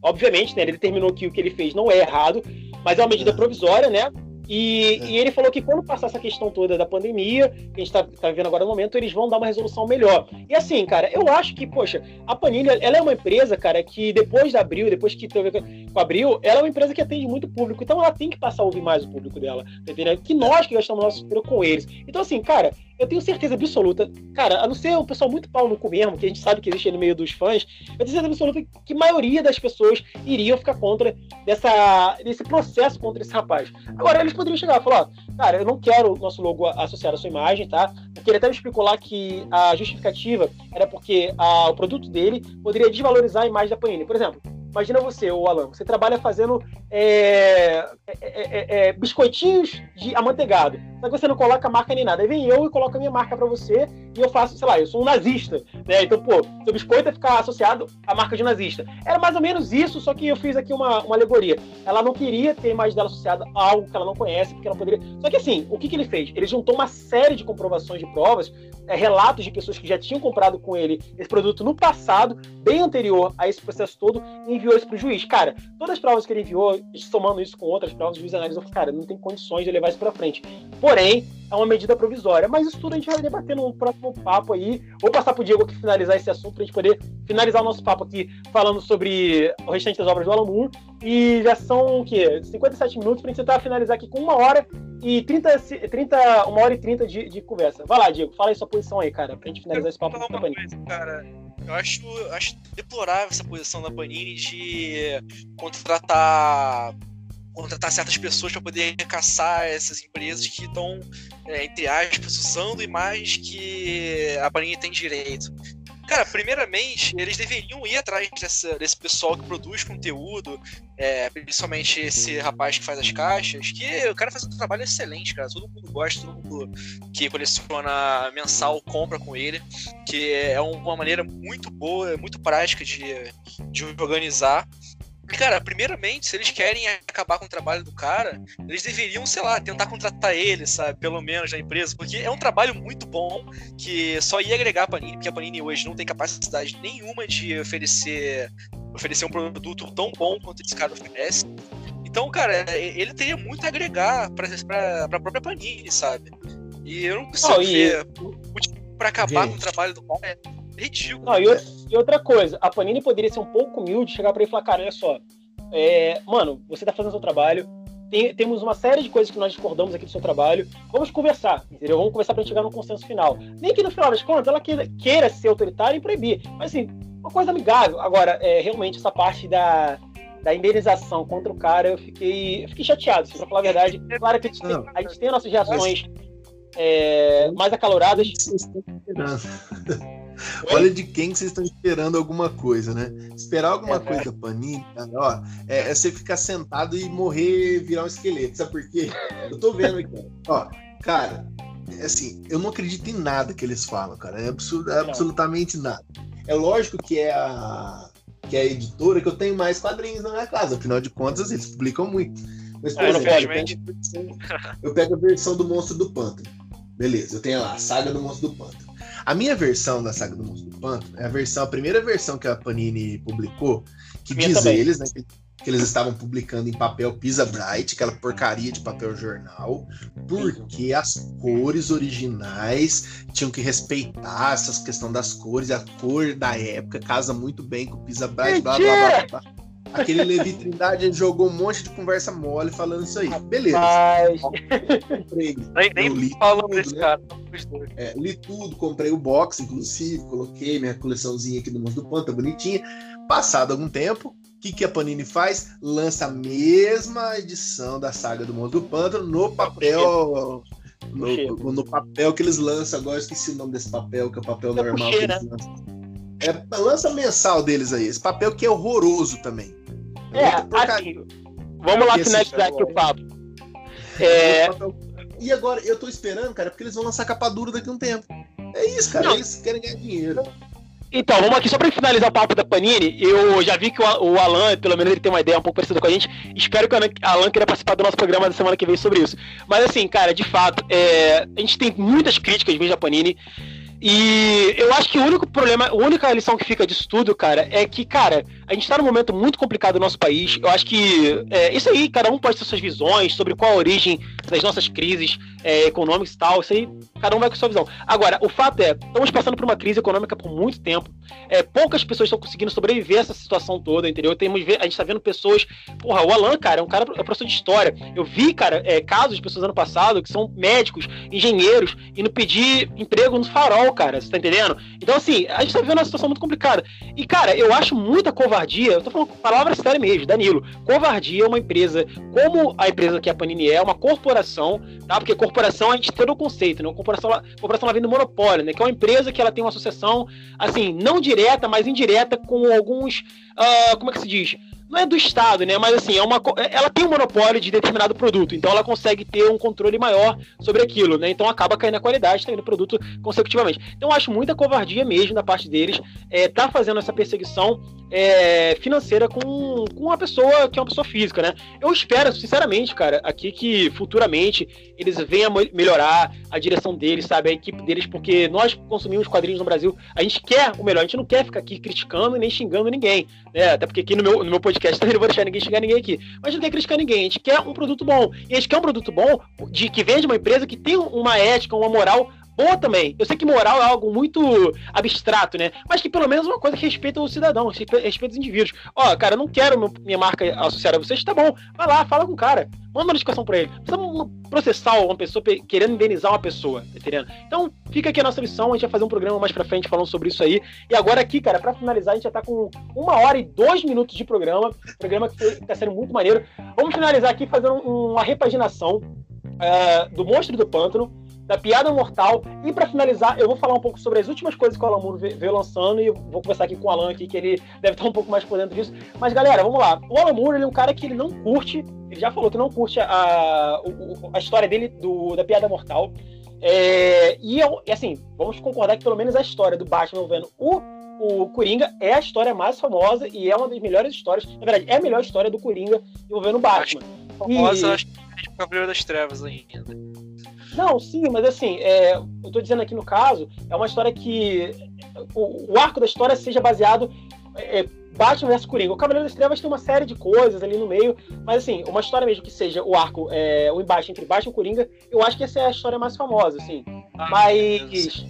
obviamente, né, ele determinou que o que ele fez não é errado, mas é uma medida provisória, né? E, é. e, ele falou que quando passar essa questão toda da pandemia, que a gente está tá vivendo agora no momento, eles vão dar uma resolução melhor. E assim, cara, eu acho que, poxa, a Panini, ela é uma empresa, cara, que depois da Abril, depois que teve com a Abril, ela é uma empresa que atende muito público. Então ela tem que passar a ouvir mais o público dela, entendeu? Que nós que gastamos nosso dinheiro com eles. Então, assim, cara, eu tenho certeza absoluta, cara, a não ser um pessoal muito pau no cu mesmo, que a gente sabe que existe no meio dos fãs, eu tenho certeza absoluta que a maioria das pessoas iriam ficar contra dessa, desse processo contra esse rapaz. Agora, eles poderiam chegar e falar, ó, cara, eu não quero o nosso logo associado à sua imagem, tá? Porque ele até me explicou lá que a justificativa era porque a, o produto dele poderia desvalorizar a imagem da Panini. Por exemplo, Imagina você, o Alan, você trabalha fazendo é, é, é, é, biscoitinhos de amanteigado. Só que você não coloca marca nem nada. Aí vem eu e coloco a minha marca para você e eu faço, sei lá, eu sou um nazista, né? Então, pô, seu biscoito é ficar associado à marca de nazista. Era mais ou menos isso, só que eu fiz aqui uma, uma alegoria. Ela não queria ter mais dela associada a algo que ela não conhece, porque ela poderia. Só que assim, o que, que ele fez? Ele juntou uma série de comprovações de provas, é, relatos de pessoas que já tinham comprado com ele esse produto no passado, bem anterior a esse processo todo, e enviou isso pro juiz. Cara, todas as provas que ele enviou, somando isso com outras provas, o juiz analisou cara, não tem condições de levar isso pra frente. Porém, é uma medida provisória. Mas isso tudo a gente vai debater no próximo papo aí. Vou passar pro Diego aqui finalizar esse assunto pra gente poder finalizar o nosso papo aqui falando sobre o restante das obras do Alan Moore. E já são o quê? 57 minutos pra gente tentar finalizar aqui com uma hora e 30, 30 uma hora e 30 de, de conversa. Vai lá, Diego, fala aí sua posição aí, cara, pra gente finalizar esse papo. Uma coisa, cara. Eu acho, acho deplorável essa posição da Panini de contratar contratar certas pessoas para poder caçar essas empresas que estão, é, entre aspas, usando imagens que a Panini tem direito. Cara, primeiramente, eles deveriam ir atrás dessa, desse pessoal que produz conteúdo, é, principalmente esse rapaz que faz as caixas, que o cara faz um trabalho excelente, cara. Todo mundo gosta, todo mundo que coleciona mensal compra com ele, que é uma maneira muito boa, muito prática de, de organizar. Cara, primeiramente, se eles querem acabar com o trabalho do cara, eles deveriam, sei lá, tentar contratar ele, sabe? Pelo menos na empresa, porque é um trabalho muito bom que só ia agregar a Panini, porque a Panini hoje não tem capacidade nenhuma de oferecer, oferecer um produto tão bom quanto esse cara oferece. Então, cara, ele teria muito a agregar pra, pra, pra própria Panini, sabe? E eu não consigo oh, ver e... pra com o trabalho do cara. Ridículo. Não, e, e, outra coisa, a Panini poderia ser um pouco humilde, chegar para ele e falar, cara, olha só, é, mano, você tá fazendo seu trabalho, tem, temos uma série de coisas que nós discordamos aqui do seu trabalho, vamos conversar, entendeu? Vamos conversar para chegar num consenso final. Nem que no final das contas ela queira, queira ser autoritária e proibir, mas assim, uma coisa amigável. Agora, é, realmente, essa parte da, da indenização contra o cara, eu fiquei, eu fiquei chateado, assim, pra falar a verdade. Claro que a gente tem, a gente tem nossas reações é, mais acaloradas. Olha de quem vocês estão esperando alguma coisa, né? Esperar alguma é, coisa da Panini, cara, ó, é, é, você ficar sentado e morrer, virar um esqueleto. Sabe por quê? Eu tô vendo aqui, ó. Cara, é assim, eu não acredito em nada que eles falam, cara. É absurdo, absolutamente nada. É lógico que é a que é a editora que eu tenho mais quadrinhos na minha casa. Afinal de contas, eles publicam muito. Mas, por é, exemplo, eu pego, eu pego a versão do Monstro do Pântano. Beleza, eu tenho lá a Saga do Monstro do Pântano. A minha versão da saga do Monstro do Pântano é a versão, a primeira versão que a Panini publicou, que diz também. eles, né, que, que, eles estavam publicando em papel Pisa Bright, aquela porcaria de papel jornal, porque as cores originais tinham que respeitar essa questão das cores, a cor da época casa muito bem com o Pisa Bright, blá blá blá. blá. blá. Aquele Levi Trindade jogou um monte de conversa mole falando isso aí. Beleza. Mas... Comprei. Nem, nem li falando desse né? cara. É, li tudo, comprei o box, inclusive, coloquei minha coleçãozinha aqui do Monstro do Pântano, bonitinha. Passado algum tempo, o que, que a Panini faz? Lança a mesma edição da saga do Monstro do Pântano no papel. No, no, papel que eles lançam, agora eu esqueci o nome desse papel, que é o papel normal que eles lançam. É, lança mensal deles aí. Esse papel que é horroroso também. É, assim, vamos lá finalizar aqui o papo. É... E agora, eu tô esperando, cara, porque eles vão lançar capa dura daqui a um tempo. É isso, cara. Não. Eles querem ganhar dinheiro. Então, vamos aqui só para finalizar o papo da Panini. Eu já vi que o Alan, pelo menos ele tem uma ideia um pouco parecida com a gente. Espero que o Alan queira participar do nosso programa da semana que vem sobre isso. Mas assim, cara, de fato, é... a gente tem muitas críticas vindo da Panini. E eu acho que o único problema, a única lição que fica disso tudo, cara, é que, cara, a gente tá num momento muito complicado no nosso país. Eu acho que é, isso aí, cada um pode ter suas visões sobre qual a origem das nossas crises é, econômicas e tal. Isso aí, cada um vai com sua visão. Agora, o fato é, estamos passando por uma crise econômica por muito tempo. É, poucas pessoas estão conseguindo sobreviver a essa situação toda, entendeu? Temos, a gente tá vendo pessoas. Porra, o Alan, cara, é um cara é professor de história. Eu vi, cara, é, casos de pessoas ano passado que são médicos, engenheiros, indo pedir emprego no farol cara. Você tá entendendo? Então, assim, a gente tá vivendo uma situação muito complicada. E, cara, eu acho muita covardia. Eu tô falando palavras sérias mesmo, Danilo. Covardia é uma empresa, como a empresa que a Panini é, uma corporação, tá? Porque corporação a gente tem o conceito, né? Corporação, corporação ela vem do monopólio, né? Que é uma empresa que ela tem uma associação, assim, não direta, mas indireta com alguns. Uh, como é que se diz? Não é do Estado, né? Mas assim, é uma, ela tem um monopólio de determinado produto, então ela consegue ter um controle maior sobre aquilo, né? Então acaba caindo a qualidade, caindo o produto consecutivamente. Então acho muita covardia mesmo da parte deles é, tá fazendo essa perseguição é, financeira com, com uma pessoa que é uma pessoa física, né? Eu espero, sinceramente, cara, aqui que futuramente eles venham melhorar a direção deles, sabe? A equipe deles, porque nós consumimos quadrinhos no Brasil, a gente quer o melhor, a gente não quer ficar aqui criticando nem xingando ninguém, né? Até porque aqui no meu, no meu podcast também não vou deixar ninguém xingar ninguém aqui. Mas gente não quer criticar ninguém, a gente quer um produto bom. E a gente quer um produto bom de que vende uma empresa que tem uma ética, uma moral boa também. Eu sei que moral é algo muito abstrato, né? Mas que pelo menos uma coisa que respeita o cidadão, respeita os indivíduos. Ó, cara, eu não quero minha marca associada a vocês, tá bom. Vai lá, fala com o cara. Manda uma notificação pra ele. Precisa processar uma pessoa querendo indenizar uma pessoa, tá entendendo? Então, fica aqui a nossa lição. A gente vai fazer um programa mais pra frente falando sobre isso aí. E agora aqui, cara, pra finalizar, a gente já tá com uma hora e dois minutos de programa. Programa que, que tá sendo muito maneiro. Vamos finalizar aqui fazendo uma repaginação uh, do Monstro do Pântano da Piada Mortal. E para finalizar, eu vou falar um pouco sobre as últimas coisas que o Alan veio lançando e vou conversar aqui com o Alan aqui, que ele deve estar um pouco mais por dentro disso. Mas galera, vamos lá. O Alan Moore, ele é um cara que ele não curte, ele já falou que não curte a, a, a história dele do, da Piada Mortal. É, e, assim, vamos concordar que pelo menos a história do Batman envolvendo o, o Coringa é a história mais famosa e é uma das melhores histórias. Na verdade, é a melhor história do Coringa envolvendo o Batman. Famosa, e... acho que é Cavaleiro das Trevas ainda. Não, sim, mas assim, é, eu tô dizendo aqui no caso, é uma história que o, o arco da história seja baseado é, Batman vs Coringa. O Cavaleiro das Trevas tem uma série de coisas ali no meio, mas assim, uma história mesmo que seja o arco, é, o embate entre Batman e Coringa, eu acho que essa é a história mais famosa, assim. Ah, mas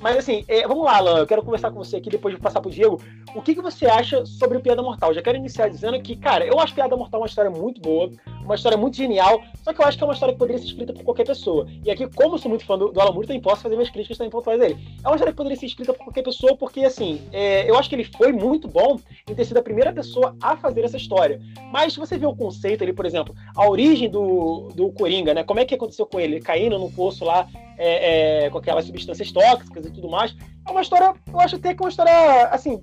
mas assim, é, vamos lá, Alan, eu quero conversar com você aqui depois de passar pro Diego. O que, que você acha sobre o Piada Mortal? Já quero iniciar dizendo que, cara, eu acho Piada Mortal uma história muito boa, uma história muito genial, só que eu acho que é uma história que poderia ser escrita por qualquer pessoa. E aqui, como eu sou muito fã do, do Alan Moore, também posso fazer minhas críticas também pontuais dele. É uma história que poderia ser escrita por qualquer pessoa, porque, assim, é, eu acho que ele foi muito bom em ter sido a primeira pessoa a fazer essa história. Mas se você vê o conceito ali, por exemplo, a origem do, do Coringa, né? Como é que aconteceu com ele? Caindo no poço lá, é, é, com aquelas substâncias tóxicas e tudo mais. É uma história, eu acho até que é uma história, assim,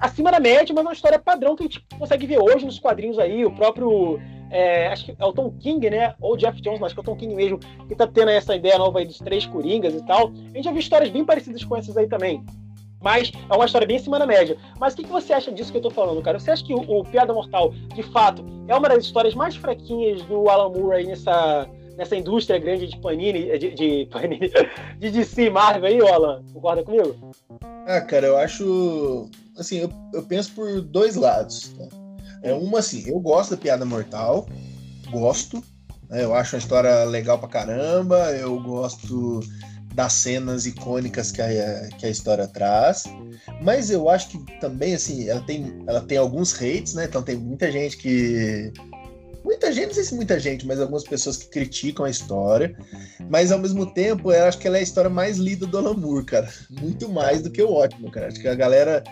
acima da média, mas é uma história padrão que a gente consegue ver hoje nos quadrinhos aí. O próprio, é, acho que é o Tom King, né? Ou Jeff Jones, mas que é o Tom King mesmo, que tá tendo essa ideia nova aí dos três Coringas e tal. A gente já viu histórias bem parecidas com essas aí também. Mas é uma história bem acima da média. Mas o que, que você acha disso que eu tô falando, cara? Você acha que o, o Piada Mortal, de fato, é uma das histórias mais fraquinhas do Alan Moore aí nessa, nessa indústria grande de Panini, de, de Panini, de DC Marvel aí, Alan? Concorda comigo? Ah, cara, eu acho. Assim, eu, eu penso por dois lados. Tá? É uma assim, eu gosto da piada mortal, gosto. Né? Eu acho uma história legal pra caramba. Eu gosto das cenas icônicas que a, que a história traz. Mas eu acho que também, assim, ela tem, ela tem alguns hates, né? Então tem muita gente que muita gente, não sei se muita gente, mas algumas pessoas que criticam a história. Mas ao mesmo tempo, eu acho que ela é a história mais lida do Alan Moore, cara. Muito mais do que o ótimo, cara. Acho que a galera,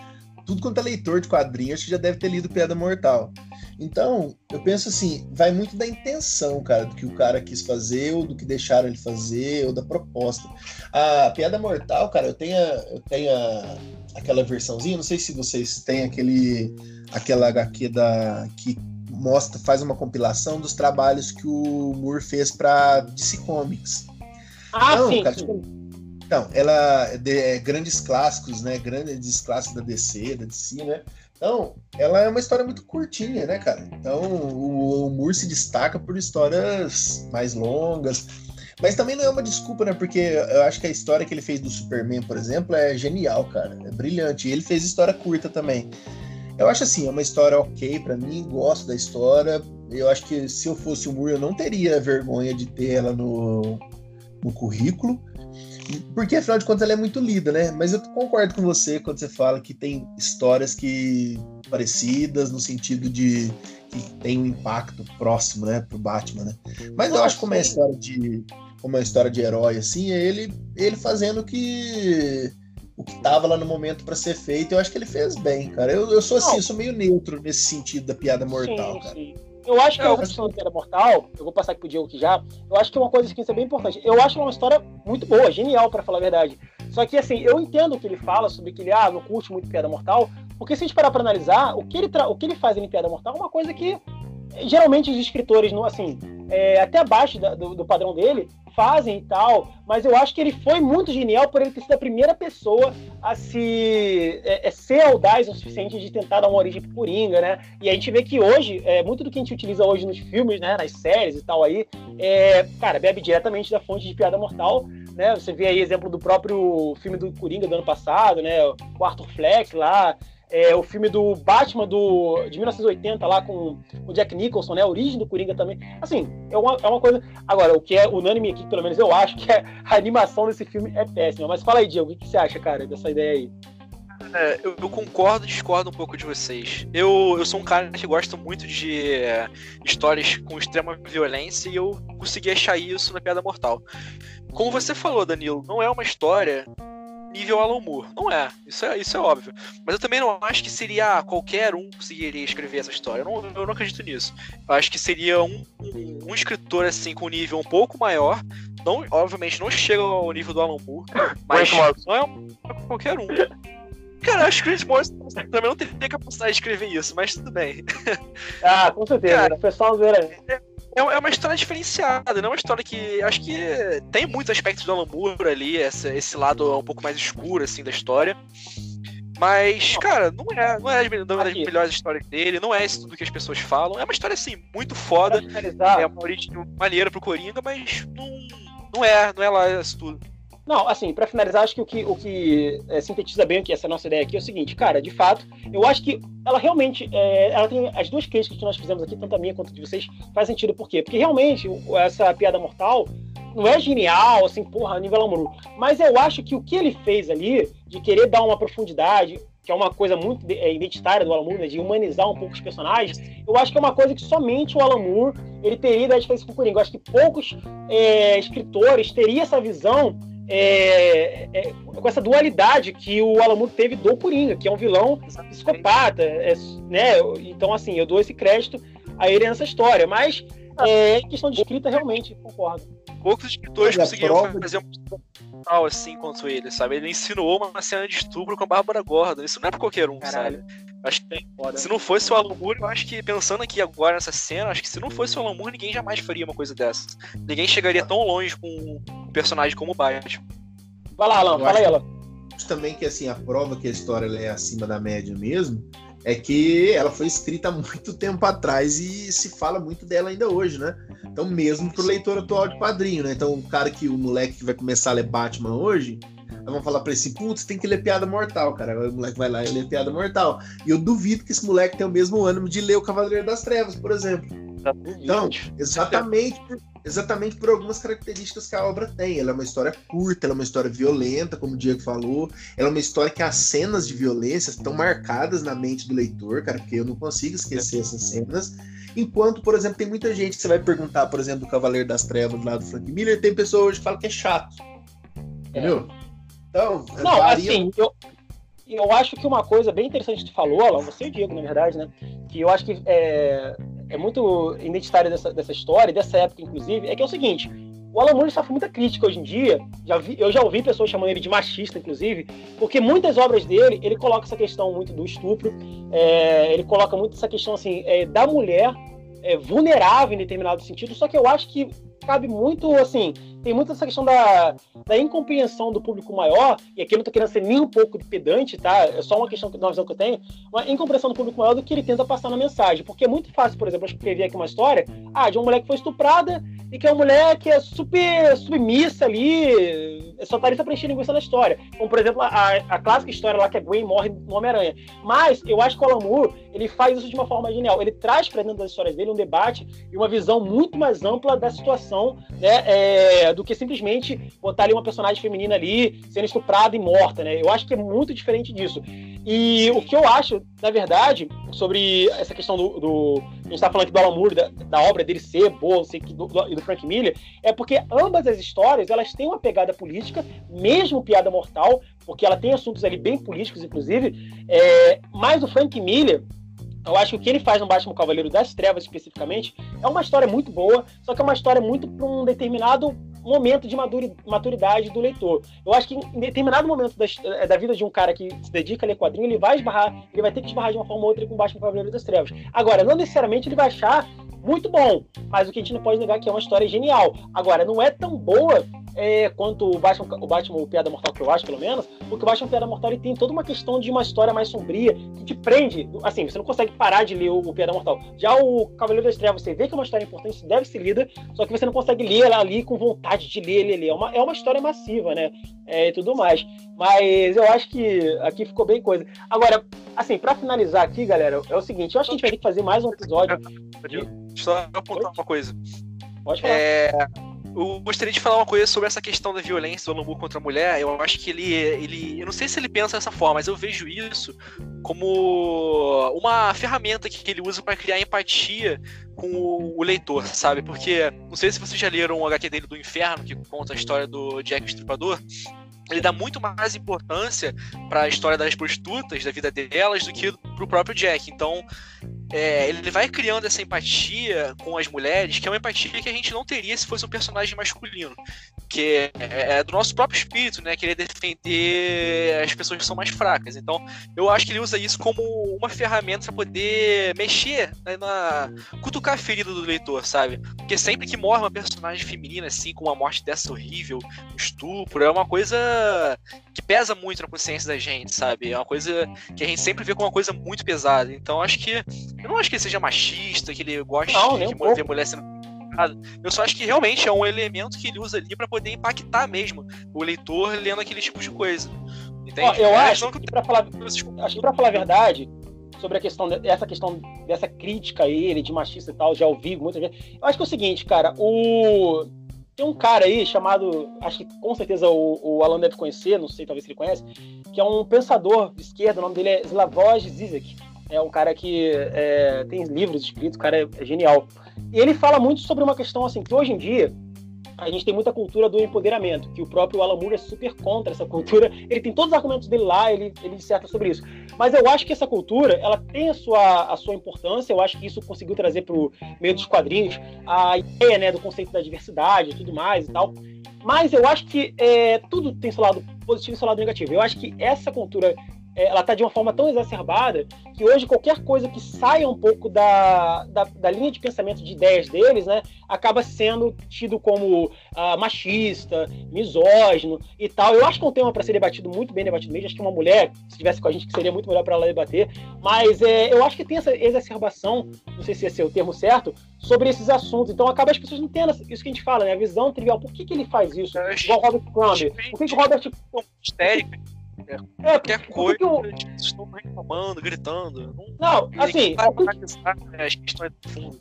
tudo quanto é leitor de quadrinhos, já deve ter lido Piada Mortal. Então, eu penso assim, vai muito da intenção, cara, do que o cara quis fazer, ou do que deixaram ele fazer, ou da proposta. A Piada Mortal, cara, eu tenho, eu tenho aquela versãozinha, não sei se vocês têm aquele aquela HQ da que mostra, faz uma compilação dos trabalhos que o Moore fez para DC Comics. Ah, então, sim, cara, sim. Tipo, então, ela é grandes clássicos, né? Grandes clássicos da DC, da DC, né? Então, ela é uma história muito curtinha, né, cara? Então, o, o Moore se destaca por histórias mais longas. Mas também não é uma desculpa, né? Porque eu acho que a história que ele fez do Superman, por exemplo, é genial, cara. É brilhante. E ele fez história curta também. Eu acho assim, é uma história ok para mim, gosto da história. Eu acho que se eu fosse o Moore, eu não teria vergonha de ter ela no, no currículo. Porque afinal de contas ela é muito lida, né? Mas eu concordo com você quando você fala que tem histórias que parecidas no sentido de que tem um impacto próximo, né, pro Batman, né? Mas eu acho que como é história de como é história de herói assim, é ele ele fazendo que o que estava lá no momento para ser feito, eu acho que ele fez bem, cara. Eu, eu sou assim, eu sou meio neutro nesse sentido da piada mortal, sim, cara. Sim. Eu acho que a questão da piada mortal, eu vou passar aqui pro Diego aqui já, eu acho que é uma coisa que é bem importante. Eu acho uma história muito boa, genial, para falar a verdade. Só que, assim, eu entendo o que ele fala sobre que ele, ah, não curte muito piada mortal, Porque se a gente parar para analisar, o que, ele o que ele faz em Piada Mortal é uma coisa que geralmente os escritores, assim, é, até abaixo da, do, do, padrão dele, fazem e tal, mas eu acho que ele foi muito genial por ele ter sido a primeira pessoa a se é, é ser audaz o suficiente de tentar dar uma origem pro Coringa, né? E a gente vê que hoje, é, muito do que a gente utiliza hoje nos filmes, né, nas séries e tal aí, é, cara, bebe diretamente da fonte de Piada Mortal, né? Você vê aí exemplo do próprio filme do Coringa do ano passado, né? O Arthur Fleck lá, é, o filme do Batman do, de 1980 lá com o Jack Nicholson, né? A origem do Coringa também. Assim, é uma, é uma coisa. Agora, o que é unânime aqui, pelo menos eu acho, que é, a animação desse filme é péssima. Mas fala aí, Diego, o que, que você acha, cara, dessa ideia aí? É, eu, eu, concordo e discordo um pouco de vocês. Eu, eu sou um cara que gosta muito de é, histórias com extrema violência e eu consegui achar isso na Piada Mortal. Como você falou, Danilo, não é uma história nível Alan Moore. Não é, isso é, isso é óbvio. Mas eu também não acho que seria ah, qualquer um conseguiria escrever essa história. Eu não, eu não acredito nisso. Eu acho que seria um, um, um, escritor assim com um nível um pouco maior. Não, obviamente não chega ao nível do Alan Moore, mas não é um, qualquer um. Cara, acho que o Grant Morrison também não teria capacidade de escrever isso, mas tudo bem. Ah, com certeza. Cara, o pessoal era... é, é, é uma história diferenciada, não é uma história que. Acho que tem muitos aspectos do Alan Moore ali, esse, esse lado um pouco mais escuro, assim, da história. Mas, cara, não é, não é uma das melhores histórias dele, não é isso tudo que as pessoas falam. É uma história, assim, muito foda. É uma origem maneira pro Coringa, mas não, não é, não é lá isso tudo. Não, assim, para finalizar, acho que o que, o que é, sintetiza bem aqui essa nossa ideia aqui é o seguinte, cara, de fato, eu acho que ela realmente, é, ela tem as duas críticas que nós fizemos aqui, tanto a minha quanto a de vocês, faz sentido, por quê? Porque realmente essa piada mortal não é genial, assim, porra, a nível amor, mas eu acho que o que ele fez ali, de querer dar uma profundidade, que é uma coisa muito é, identitária do Alan Moore, né, de humanizar um pouco os personagens, eu acho que é uma coisa que somente o Alan Moore ele teria de fazer isso com o Coringa. Eu acho que poucos é, escritores teriam essa visão é, é, com essa dualidade que o Alamo teve do Coringa, que é um vilão psicopata, é, né? Então, assim, eu dou esse crédito a ele nessa história, mas é questão de escrita, realmente, concordo. Poucos escritores conseguiram fazer um tal assim quanto ele, sabe? Ele ensinou uma cena de estupro com a Bárbara Gordon. Isso não é pra qualquer um, Caralho. sabe? Acho que se não fosse o Alan Moore, eu acho que pensando aqui agora nessa cena, acho que se não fosse o Alan Moore, ninguém jamais faria uma coisa dessas. Ninguém chegaria tão longe com um personagem como o Batman. Vai lá, Alan, fala aí, Alan. Também que assim, a prova que a história é acima da média mesmo é que ela foi escrita há muito tempo atrás e se fala muito dela ainda hoje, né? Então, mesmo pro leitor atual de quadrinho, né? Então, o cara que o moleque que vai começar a ler Batman hoje, vão falar pra ele assim, putz, tem que ler Piada Mortal, cara. o moleque vai lá e lê Piada Mortal. E eu duvido que esse moleque tenha o mesmo ânimo de ler o Cavaleiro das Trevas, por exemplo. Então, exatamente por, exatamente por algumas características que a obra tem. Ela é uma história curta, ela é uma história violenta, como o Diego falou. Ela é uma história que as cenas de violência estão marcadas na mente do leitor, cara, porque eu não consigo esquecer essas cenas. Enquanto, por exemplo, tem muita gente que você vai perguntar, por exemplo, do Cavaleiro das Trevas lá do Frank Miller, tem pessoas hoje que falam que é chato. Entendeu? É. Então, não, varia... assim, eu, eu acho que uma coisa bem interessante que tu falou, Alan, você e o Diego, na verdade, né? Que eu acho que é, é muito identitário dessa, dessa história, dessa época, inclusive, é que é o seguinte. O Alan Moore sofre muita crítica hoje em dia. Já vi, eu já ouvi pessoas chamando ele de machista, inclusive, porque muitas obras dele ele coloca essa questão muito do estupro, é, ele coloca muito essa questão assim é, da mulher é, vulnerável em determinado sentido. Só que eu acho que cabe muito, assim, tem muito essa questão da, da incompreensão do público maior, e aqui eu não tô querendo ser nem um pouco pedante, tá? É só uma questão, uma visão que eu tenho, uma incompreensão do público maior do que ele tenta passar na mensagem. Porque é muito fácil, por exemplo, escrever aqui uma história, ah, de uma mulher que foi estuprada e que é uma mulher que é super submissa ali, só tá ali pra preencher linguiça na história. Como, por exemplo, a, a clássica história lá que a Gwen morre no Homem-Aranha. Mas eu acho que o Alan Moore, ele faz isso de uma forma genial. Ele traz pra dentro das histórias dele um debate e uma visão muito mais ampla da situação, né, é, do que simplesmente botar ali uma personagem feminina ali sendo estuprada e morta, né? Eu acho que é muito diferente disso. E o que eu acho, na verdade, sobre essa questão do. do a gente tá falando aqui do Alan Moore, da, da obra dele ser boa, sei que do, do, do Frank Miller, é porque ambas as histórias elas têm uma pegada política, mesmo piada mortal, porque ela tem assuntos ali bem políticos, inclusive. É, mas o Frank Miller, eu acho que o que ele faz no Batman Cavaleiro das Trevas, especificamente, é uma história muito boa, só que é uma história muito para um determinado momento de maturidade do leitor. Eu acho que em determinado momento da, eh, da vida de um cara que se dedica a ler quadrinho, ele vai esbarrar, ele vai ter que esbarrar de uma forma ou outra com o Batman Cavaleiro das Trevas. Agora, não necessariamente ele vai achar muito bom, mas o que a gente não pode negar é que é uma história genial. Agora, não é tão boa é, quanto o Batman, o Batman o Piada Mortal, que eu acho, pelo menos, porque o Batman Piada Mortal ele tem toda uma questão de uma história mais sombria, que te prende. Assim, você não consegue parar de ler o, o Piada Mortal. Já o Cavaleiro das Trevas, você vê que é uma história importante, deve ser lida, só que você não consegue ler ela ali com vontade de ler, ler, ler. É uma, é uma história massiva, né? É, e tudo mais. Mas eu acho que aqui ficou bem coisa. Agora, assim, para finalizar aqui, galera, é o seguinte: eu acho que a gente vai ter que fazer mais um episódio. Eu só apontar uma coisa. Pode falar. É, eu gostaria de falar uma coisa sobre essa questão da violência do Moore contra a mulher. Eu acho que ele, ele. Eu não sei se ele pensa dessa forma, mas eu vejo isso como uma ferramenta que ele usa para criar empatia com o, leitor, sabe? Porque, não sei se vocês já leram o HQ dele do Inferno, que conta a história do Jack o Estripador ele dá muito mais importância para a história das prostitutas, da vida delas, do que pro próprio Jack. Então, é, ele vai criando essa empatia com as mulheres, que é uma empatia que a gente não teria se fosse um personagem masculino. Que é, é do nosso próprio espírito, né? Querer defender as pessoas que são mais fracas. Então, eu acho que ele usa isso como uma ferramenta para poder mexer né, na. cutucar a ferida do leitor, sabe? Porque sempre que morre uma personagem feminina, assim, com uma morte dessa horrível, estupro, é uma coisa que pesa muito na consciência da gente, sabe? É uma coisa que a gente sempre vê como uma coisa muito pesada. Então, acho que eu não acho que ele seja machista, que ele goste não, de um ver mulher sendo eu só acho que realmente é um elemento que ele usa ali para poder impactar mesmo o leitor lendo aquele tipo de coisa. Ó, eu é, acho que, para falar, acho que pra falar a verdade, sobre a questão dessa questão dessa crítica a ele de machista e tal, já ouvi muitas vezes. Eu acho que é o seguinte, cara, o tem um cara aí chamado, acho que com certeza o, o Alan deve conhecer, não sei, talvez se ele conhece, que é um pensador de esquerda, o nome dele é Slavoj Zizek é um cara que é, tem livros escritos, o cara é, é, genial. E ele fala muito sobre uma questão assim, que hoje em dia a gente tem muita cultura do empoderamento, que o próprio Alan Moore é super contra essa cultura. Ele tem todos os argumentos dele lá, ele, ele disserta sobre isso. Mas eu acho que essa cultura, ela tem a sua, a sua importância, eu acho que isso conseguiu trazer para o meio dos quadrinhos a ideia né, do conceito da diversidade e tudo mais e tal. Mas eu acho que é, tudo tem seu lado positivo e seu lado negativo. Eu acho que essa cultura ela está de uma forma tão exacerbada que hoje qualquer coisa que saia um pouco da, da, da linha de pensamento de ideias deles, né, acaba sendo tido como uh, machista, misógino e tal. Eu acho que é um tema para ser debatido muito bem debatido mesmo. Acho que uma mulher, se estivesse com a gente, que seria muito melhor para ela debater. Mas é, eu acho que tem essa exacerbação, não sei se esse é o termo certo, sobre esses assuntos. Então acaba as pessoas não tendo isso que a gente fala, né? A visão trivial. Por que, que ele faz isso? Igual Robert Crumb. Por que, que o Robert. Histérico é, qualquer coisa, eu... eles estão reclamando, gritando. Não, não assim. Né, as questões do fundo.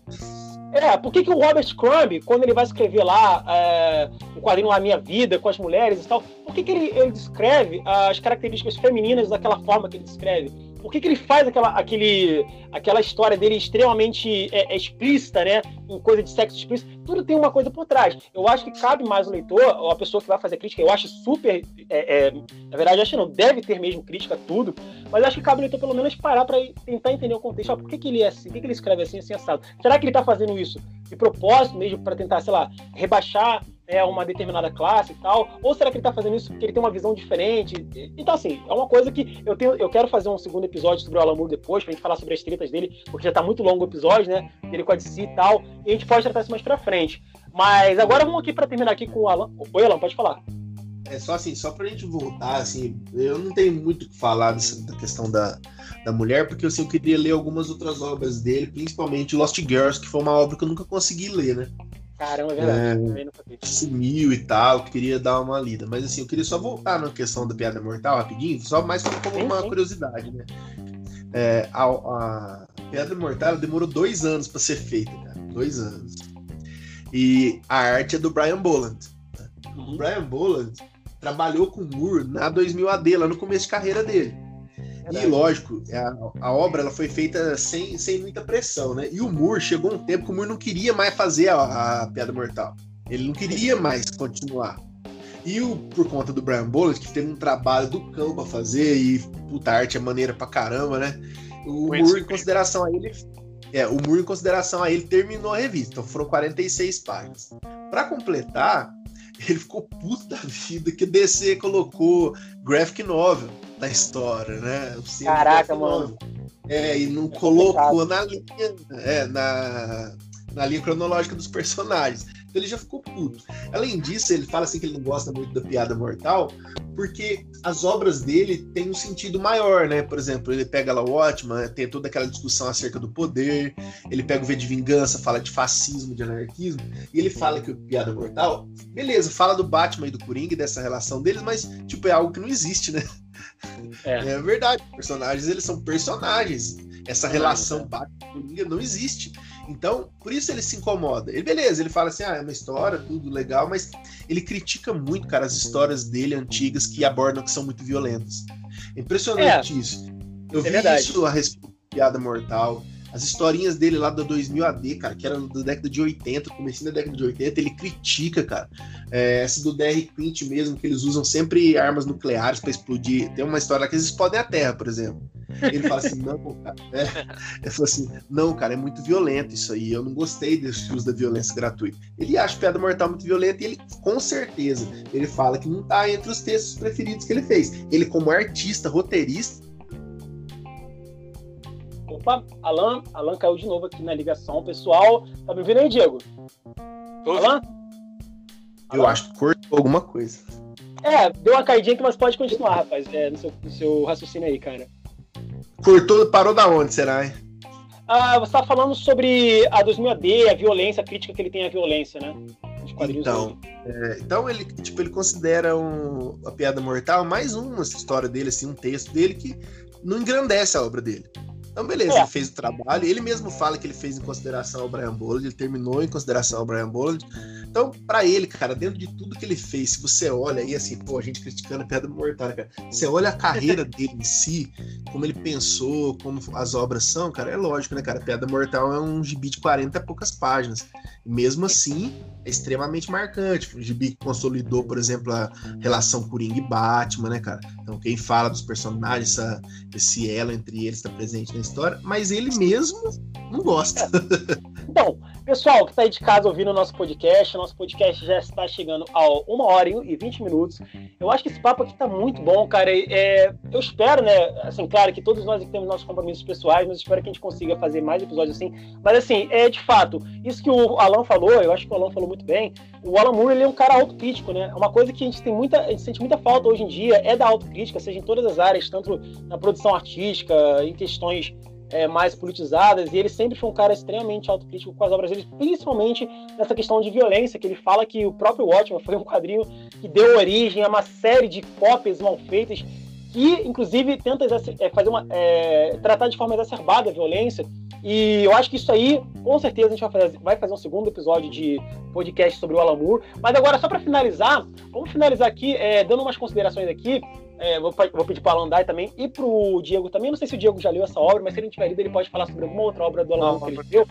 É, por que, que o Robert Crumb, quando ele vai escrever lá é, o quadrinho A Minha Vida, com as mulheres e tal, por que, que ele, ele descreve as características femininas daquela forma que ele descreve? Por que, que ele faz aquela, aquele, aquela história dele extremamente é, é, explícita, né? Em coisa de sexo explícito, tudo tem uma coisa por trás. Eu acho que cabe mais o leitor, ou a pessoa que vai fazer crítica, eu acho super. É, é, na verdade, acho que não deve ter mesmo crítica tudo, mas acho que cabe o leitor pelo menos parar para tentar entender o contexto. Ah, por que, que ele é assim? Por que, que ele escreve assim, assim, assado? Será que ele está fazendo isso de propósito mesmo para tentar, sei lá, rebaixar é uma determinada classe e tal? Ou será que ele está fazendo isso porque ele tem uma visão diferente? Então, assim, é uma coisa que eu tenho, eu quero fazer um segundo episódio sobre o Alan Moore depois, pra gente falar sobre as tretas dele, porque já tá muito longo o episódio, né? Ele com a DC e tal, e a gente pode tratar isso mais pra frente. Mas agora vamos aqui para terminar aqui com o Alan. Oi, Alan, pode falar. É só assim, só pra gente voltar, assim, eu não tenho muito o que falar dessa, da questão da, da mulher, porque assim, eu queria ler algumas outras obras dele, principalmente Lost Girls, que foi uma obra que eu nunca consegui ler, né? Caramba, é verdade. É, sumiu e tal, queria dar uma lida. Mas assim, eu queria só voltar na questão da piada mortal rapidinho, só mais como, como uma curiosidade, né? É, a, a Piada Mortal demorou dois anos para ser feita, cara. Dois anos. E a arte é do Brian Boland. Né? Uhum. O Brian Boland trabalhou com o Moore na 2000 AD, lá no começo de carreira dele. E lógico, a, a, obra ela foi feita sem, sem muita pressão, né? E o Moore chegou um tempo que o Moore não queria mais fazer a, a Piada Mortal. Ele não queria mais continuar. E o, por conta do Brian Boland, que teve um trabalho do cão pra fazer, e puta arte é maneira pra caramba, né? O Moore, em consideração a ele. É, o Moore, em consideração a ele, terminou a revista. Então foram 46 páginas. Para completar, ele ficou puto da vida que DC colocou graphic novel na história, né? Caraca, mano. É, e não colocou na linha, é, na, na linha cronológica dos personagens. Então ele já ficou puto. Além disso, ele fala assim que ele não gosta muito da piada mortal, porque as obras dele têm um sentido maior, né? Por exemplo, ele pega lá o Watchman, tem toda aquela discussão acerca do poder, ele pega o V de Vingança, fala de fascismo, de anarquismo, e ele fala que o Piada Mortal, beleza, fala do Batman e do Coringa e dessa relação deles, mas, tipo, é algo que não existe, né? É, é verdade, personagens, eles são personagens. Essa relação Batman-Coringa não existe. Então, por isso ele se incomoda. Ele, beleza, ele fala assim, ah, é uma história, tudo legal, mas ele critica muito, cara, as histórias dele antigas que abordam que são muito violentas. É impressionante é, isso. Eu é vi verdade. isso a respeito de Piada Mortal. As historinhas dele lá do 2000 AD, cara, que era da década de 80, comecinho da década de 80, ele critica, cara. É, essa do DR Quint mesmo, que eles usam sempre armas nucleares para explodir. Tem uma história lá que eles explodem a Terra, por exemplo. Ele fala assim, não, cara. É. Ele falou assim, não, cara, é muito violento isso aí. Eu não gostei desse uso da violência gratuita. Ele acha Piada Mortal muito violenta e ele, com certeza, ele fala que não tá entre os textos preferidos que ele fez. Ele, como artista, roteirista, Opa, Alan, Alan caiu de novo aqui na ligação. Pessoal, tá me ouvindo aí, Diego? Alan? Eu Alan? acho que cortou alguma coisa. É, deu uma caidinha aqui, mas pode continuar, rapaz, é, no, seu, no seu raciocínio aí, cara. Cortou, parou da onde, será, hein? Ah, você tá falando sobre a 2000 AD, a violência, a crítica que ele tem à violência, né? então, é, então ele, tipo, ele considera um, a piada mortal mais uma história dele, assim, um texto dele que não engrandece a obra dele. Então, beleza, é. ele fez o trabalho. Ele mesmo fala que ele fez em consideração ao Brian Boland, ele terminou em consideração ao Brian Boland. Então, para ele, cara, dentro de tudo que ele fez, se você olha aí, assim, pô, a gente criticando a Pedra Mortal, cara, você olha a carreira dele em si, como ele pensou, como as obras são, cara, é lógico, né, cara? Pedra Mortal é um gibi de 40 e poucas páginas. Mesmo assim, é extremamente marcante. O gibi consolidou, por exemplo, a relação Coringa e Batman, né, cara? Então, quem fala dos personagens, essa, esse elo entre eles está presente na história, mas ele mesmo não gosta. Então, pessoal que está aí de casa ouvindo o nosso podcast, nosso podcast já está chegando a uma hora e vinte minutos. Eu acho que esse papo aqui está muito bom, cara. É, eu espero, né? Assim, claro que todos nós temos nossos compromissos pessoais, mas espero que a gente consiga fazer mais episódios assim. Mas assim, é de fato, isso que o Alan falou, eu acho que o Alan falou muito bem. O Alan Moore ele é um cara autocrítico, né? Uma coisa que a gente tem muita, a gente sente muita falta hoje em dia é da autocrítica, seja em todas as áreas, tanto na produção artística, em questões é, mais politizadas, e ele sempre foi um cara extremamente autocrítico com as obras dele, principalmente nessa questão de violência, que ele fala que o próprio Watchmen foi um quadrinho que deu origem a uma série de cópias mal feitas, que inclusive tenta é, fazer uma, é, tratar de forma exacerbada a violência, e eu acho que isso aí, com certeza, a gente vai fazer, vai fazer um segundo episódio de podcast sobre o Alan Moore. Mas agora, só para finalizar, vamos finalizar aqui, é, dando umas considerações aqui. É, vou, vou, pedir para o Alan Dai também e para o Diego também. Não sei se o Diego já leu essa obra, mas se ele tiver lido, ele pode falar sobre alguma outra obra do Alan Moore que ele leu.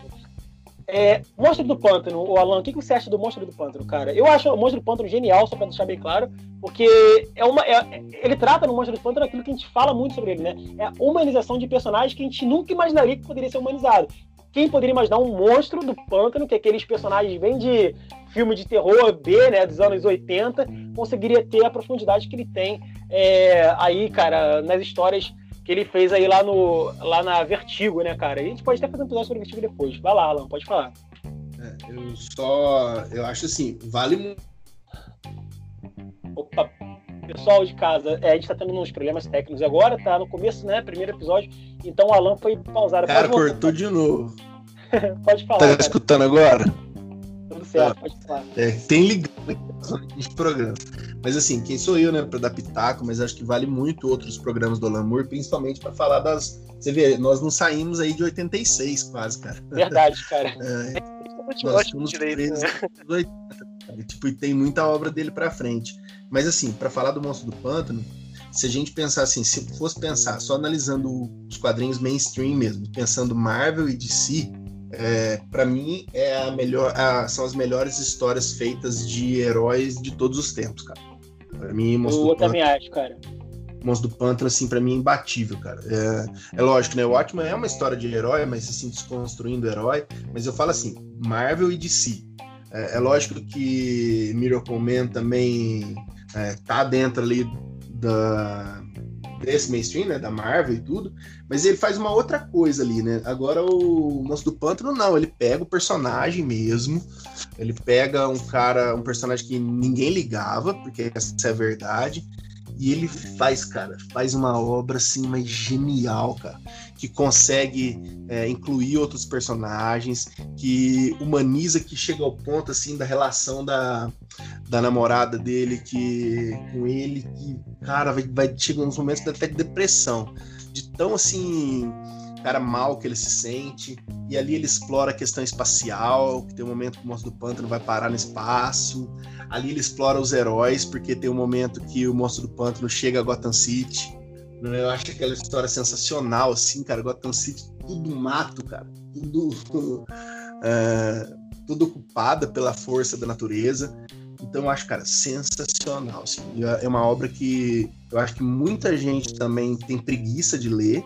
É, Monstro do Pântano, o Alan, o que você acha do Monstro do Pântano, cara? Eu acho o Monstro do Pântano genial, só pra deixar bem claro, porque é uma, é, ele trata no Monstro do Pântano aquilo que a gente fala muito sobre ele, né? É a humanização de personagens que a gente nunca imaginaria que poderia ser humanizado. Quem poderia imaginar um monstro do pântano, que aqueles personagens vêm de filme de terror B, né, dos anos 80, conseguiria ter a profundidade que ele tem é, aí, cara, nas histórias que ele fez aí lá, no, lá na Vertigo, né, cara? E a gente pode até fazer um episódio sobre Vertigo depois. Vai lá, Alan, pode falar. É, eu só. Eu acho assim, vale muito. Opa, pessoal de casa, é, a gente tá tendo uns problemas técnicos agora, tá no começo, né? Primeiro episódio, então o Alan foi pausado. Cara, cortou de novo. pode falar. Tá cara. escutando agora? Tudo certo, pode falar. É, tem ligado nos programas. Mas assim, quem sou eu, né, para dar pitaco, mas acho que vale muito outros programas do Alamur, principalmente para falar das. Você vê, nós não saímos aí de 86, quase, cara. Verdade, cara. É, nós fomos presos né? tipo, e tem muita obra dele para frente. Mas assim, para falar do Monstro do Pântano, se a gente pensar assim, se fosse pensar só analisando os quadrinhos mainstream mesmo, pensando Marvel e DC, é, para mim é a melhor, a, são as melhores histórias feitas de heróis de todos os tempos, cara. Pra mim, Monstro Eu também acho, cara. Monstro do Pântano, assim, pra mim é imbatível, cara. É, é lógico, né? O Watchmen é uma história de herói, mas assim, desconstruindo o herói. Mas eu falo assim, Marvel e DC. É, é lógico que Miracle Man também é, tá dentro ali da, desse mainstream, né, da Marvel e tudo, mas ele faz uma outra coisa ali, né? Agora o Monstro do Pântano não, ele pega o personagem mesmo, ele pega um cara, um personagem que ninguém ligava, porque essa é a verdade, e ele faz, cara, faz uma obra assim, mais genial, cara. Que consegue é, incluir outros personagens, que humaniza, que chega ao ponto assim da relação da, da namorada dele que com ele, que, cara, vai, vai chegar uns momentos até de depressão. De tão assim cara mal que ele se sente, e ali ele explora a questão espacial, que tem um momento que o monstro do pântano vai parar no espaço, ali ele explora os heróis, porque tem um momento que o monstro do pântano chega a Gotham City? Eu acho aquela história sensacional, assim, cara, Gotham City, tudo mato, cara, tudo... é, tudo ocupada pela força da natureza, então eu acho, cara, sensacional. Assim. É uma obra que eu acho que muita gente também tem preguiça de ler,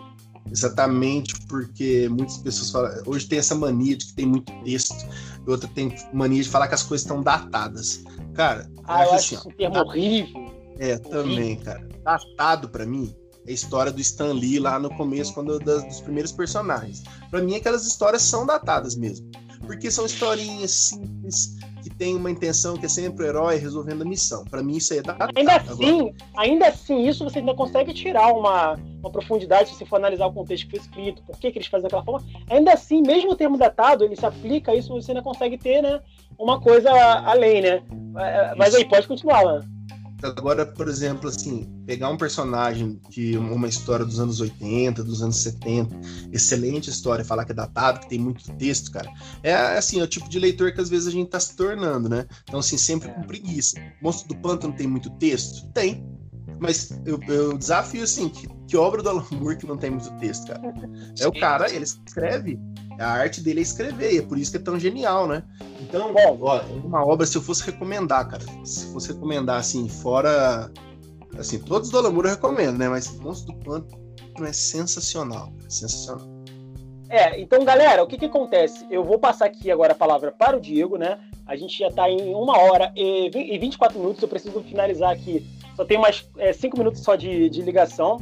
Exatamente porque muitas pessoas falam. Hoje tem essa mania de que tem muito texto, e outra tem mania de falar que as coisas estão datadas. Cara, ah, eu acho, assim, um termo horrível. É, horrível. também, cara. Datado para mim é a história do Stan Lee lá no começo, quando das, dos primeiros personagens. Para mim, aquelas histórias são datadas mesmo. Porque são historinhas simples, que tem uma intenção que é sempre o herói resolvendo a missão. Para mim isso aí é da Ainda assim, ainda assim, isso você ainda consegue tirar uma, uma profundidade se você for analisar o contexto que foi escrito, por que, que eles fazem daquela forma. Ainda assim, mesmo o termo datado, ele se aplica a isso, você ainda consegue ter, né, uma coisa além, né? Mas aí, pode continuar, Lan. Agora, por exemplo, assim, pegar um personagem de uma história dos anos 80, dos anos 70, excelente história, falar que é datado, que tem muito texto, cara. É assim, é o tipo de leitor que às vezes a gente tá se tornando, né? Então, assim, sempre com preguiça. Monstro do Pântano tem muito texto? Tem. Mas eu, eu desafio, assim, que, que obra do Alan Moore que não tem muito texto, cara? É o cara, ele escreve. A arte dele é escrever, e é por isso que é tão genial, né? Então, bom, ó, é uma obra, se eu fosse recomendar, cara, se fosse recomendar, assim, fora. Assim, todos do Alan Moore eu recomendo, né? Mas Monstro do Pântano é sensacional, sensacional. É, então, galera, o que que acontece? Eu vou passar aqui agora a palavra para o Diego, né? A gente já está em uma hora e 24 minutos, eu preciso finalizar aqui só tenho mais é, cinco minutos só de, de ligação,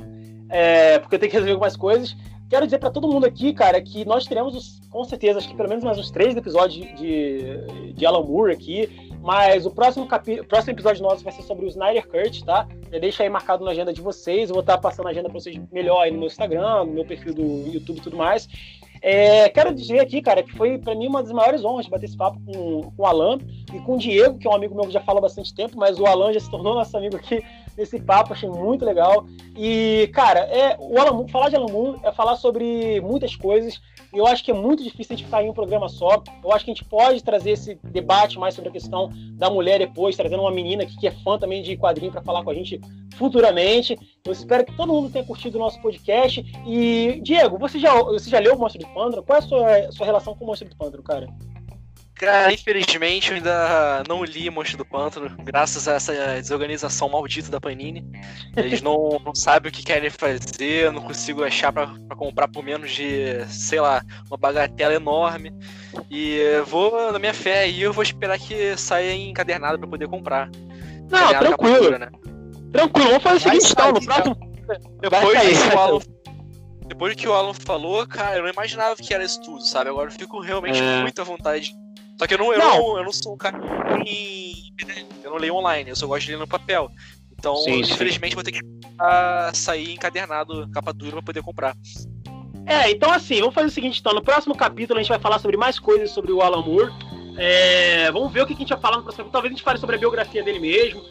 é, porque eu tenho que resolver algumas coisas. Quero dizer para todo mundo aqui, cara, que nós teremos, com certeza, acho que pelo menos mais uns três episódios de, de Alan Moore aqui. Mas o próximo, capi... próximo episódio nosso vai ser sobre o Snyder Cut, tá? Já deixa aí marcado na agenda de vocês. Eu vou estar passando a agenda para vocês melhor aí no meu Instagram, no meu perfil do YouTube e tudo mais. É, quero dizer aqui, cara, que foi para mim uma das maiores honras bater esse papo com, com o Alan e com o Diego, que é um amigo meu que já fala há bastante tempo, mas o Alan já se tornou nosso amigo aqui nesse papo, achei muito legal. E, cara, é, o Alan, falar de Alan Moore é falar sobre muitas coisas. Eu acho que é muito difícil a gente ficar em um programa só. Eu acho que a gente pode trazer esse debate mais sobre a questão da mulher depois, trazendo uma menina que é fã também de quadrinho para falar com a gente futuramente. Eu espero que todo mundo tenha curtido o nosso podcast. E, Diego, você já, você já leu o Monstro Pântano? Qual é a sua, a sua relação com o Monstro do Pântano, cara? Cara, infelizmente eu ainda não li Monstro do Pântano, graças a essa desorganização maldita da Panini. Eles não, não sabem o que querem fazer, eu não consigo achar para comprar por menos de, sei lá, uma bagatela enorme. E vou, na minha fé aí, eu vou esperar que saia encadernado para poder comprar. Não, tranquilo. né? Tranquilo, vamos fazer o seguinte, então, no próximo. Depois sair, que o Alan, depois que o Alan falou, cara, eu não imaginava que era isso tudo, sabe? Agora eu fico realmente é. muita vontade só que eu não, eu não. não, eu não sou um cara que. Eu não leio online, eu só gosto de ler no papel. Então, sim, infelizmente, sim. vou ter que sair encadernado, capa dura, pra poder comprar. É, então assim, vamos fazer o seguinte, então, no próximo capítulo a gente vai falar sobre mais coisas sobre o Alan Moore. É, vamos ver o que a gente vai falar no próximo Talvez a gente fale sobre a biografia dele mesmo.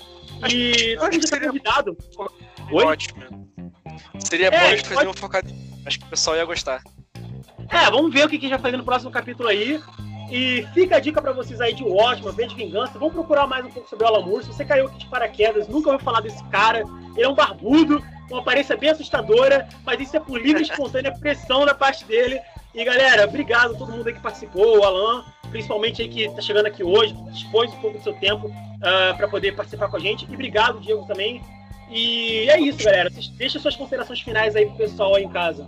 E acho, acho que seria convidado. Oi? Ótimo. Seria é, bom a gente fazer pode... um focado. Acho que o pessoal ia gostar. É, vamos ver o que a gente vai fazer no próximo capítulo aí. E fica a dica para vocês aí de Watchmen, V de Vingança. Vamos procurar mais um pouco sobre o Alan Moore. Se você caiu aqui de paraquedas, nunca ouviu falar desse cara. Ele é um barbudo, com aparência bem assustadora, mas isso é por livre e espontânea pressão da parte dele. E galera, obrigado a todo mundo aí que participou, o Alan, principalmente aí que está chegando aqui hoje, dispôs um pouco do seu tempo uh, ah, para poder participar com a gente. E obrigado, Diego, também. E é isso, galera. Deixa suas considerações finais aí pro pessoal aí em casa.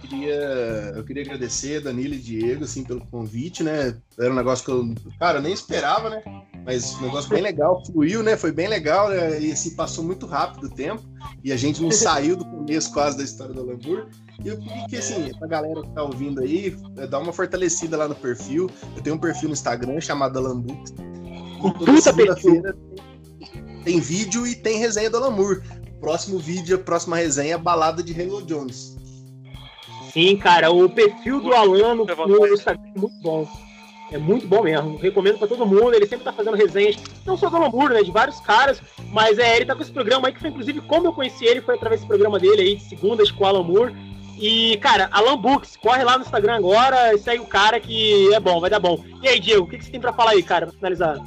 queria, eu queria agradecer Danilo e Diego, assim, pelo convite, né? Era um negócio que eu, cara, eu nem esperava, né? Mas um negócio bem legal, fluiu, né? Foi bem legal, né? e assim, passou muito rápido o tempo, e a gente não saiu do começo quase da história do Alambur. E eu queria que, assim, pra galera que tá ouvindo aí, é, dá uma fortalecida lá no perfil. Eu tenho um perfil no Instagram chamado Alambux. Toda segunda-feira tem, vídeo e tem resenha do Alamur. Próximo vídeo, próxima resenha, balada de Halo Jones. Sim, cara, o perfil do Alan no, Instagram é muito bom. É muito bom mesmo. Recomendo pra todo mundo. Ele sempre tá fazendo resenhas, não só do Alamur, né? De vários caras. Mas é, ele tá com esse programa aí, que foi inclusive como eu conheci ele, foi através desse programa dele aí, de segundas com o Alan Moore. E, cara, Alan Books, corre lá no Instagram agora e segue o cara que é bom, vai dar bom. E aí, Diego, o que, que você tem pra falar aí, cara, pra finalizar?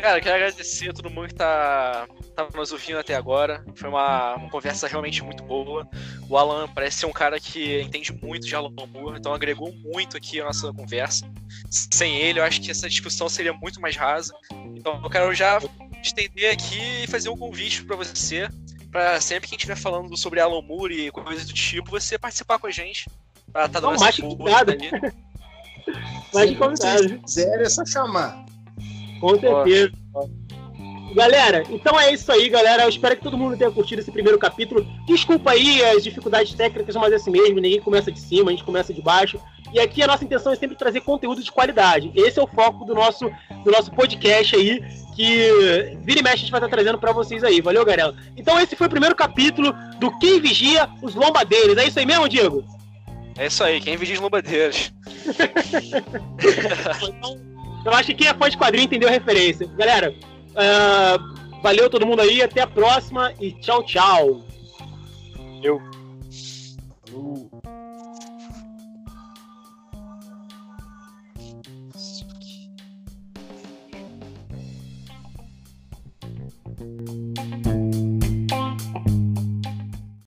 Cara, quero agradecer a todo mundo que tá, tá nos ouvindo até agora. Foi uma, uma conversa realmente muito boa. O Alan parece ser um cara que entende muito de Alan Moore, então agregou muito aqui a nossa conversa. Sem ele, eu acho que essa discussão seria muito mais rasa. Então eu quero já estender aqui e fazer um convite para você, para sempre que a gente estiver falando sobre Alan Moore e coisas do tipo, você participar com a gente. Pra tá dando Não, mais convidado. mais convidado. Se quiser, é só chamar. Com certeza. Galera, então é isso aí, galera. Eu espero que todo mundo tenha curtido esse primeiro capítulo. Desculpa aí as dificuldades técnicas, mas é assim mesmo. Ninguém começa de cima, a gente começa de baixo. E aqui a nossa intenção é sempre trazer conteúdo de qualidade. Esse é o foco do nosso, do nosso podcast aí, que vira e mexe a gente vai estar trazendo para vocês aí. Valeu, galera? Então esse foi o primeiro capítulo do Quem Vigia os Lombadeiros. É isso aí mesmo, Diego? É isso aí, quem vigia os lombadeiros. Eu acho que quem é fã de quadrinho entendeu a referência. Galera, uh, valeu todo mundo aí, até a próxima e tchau, tchau. Eu.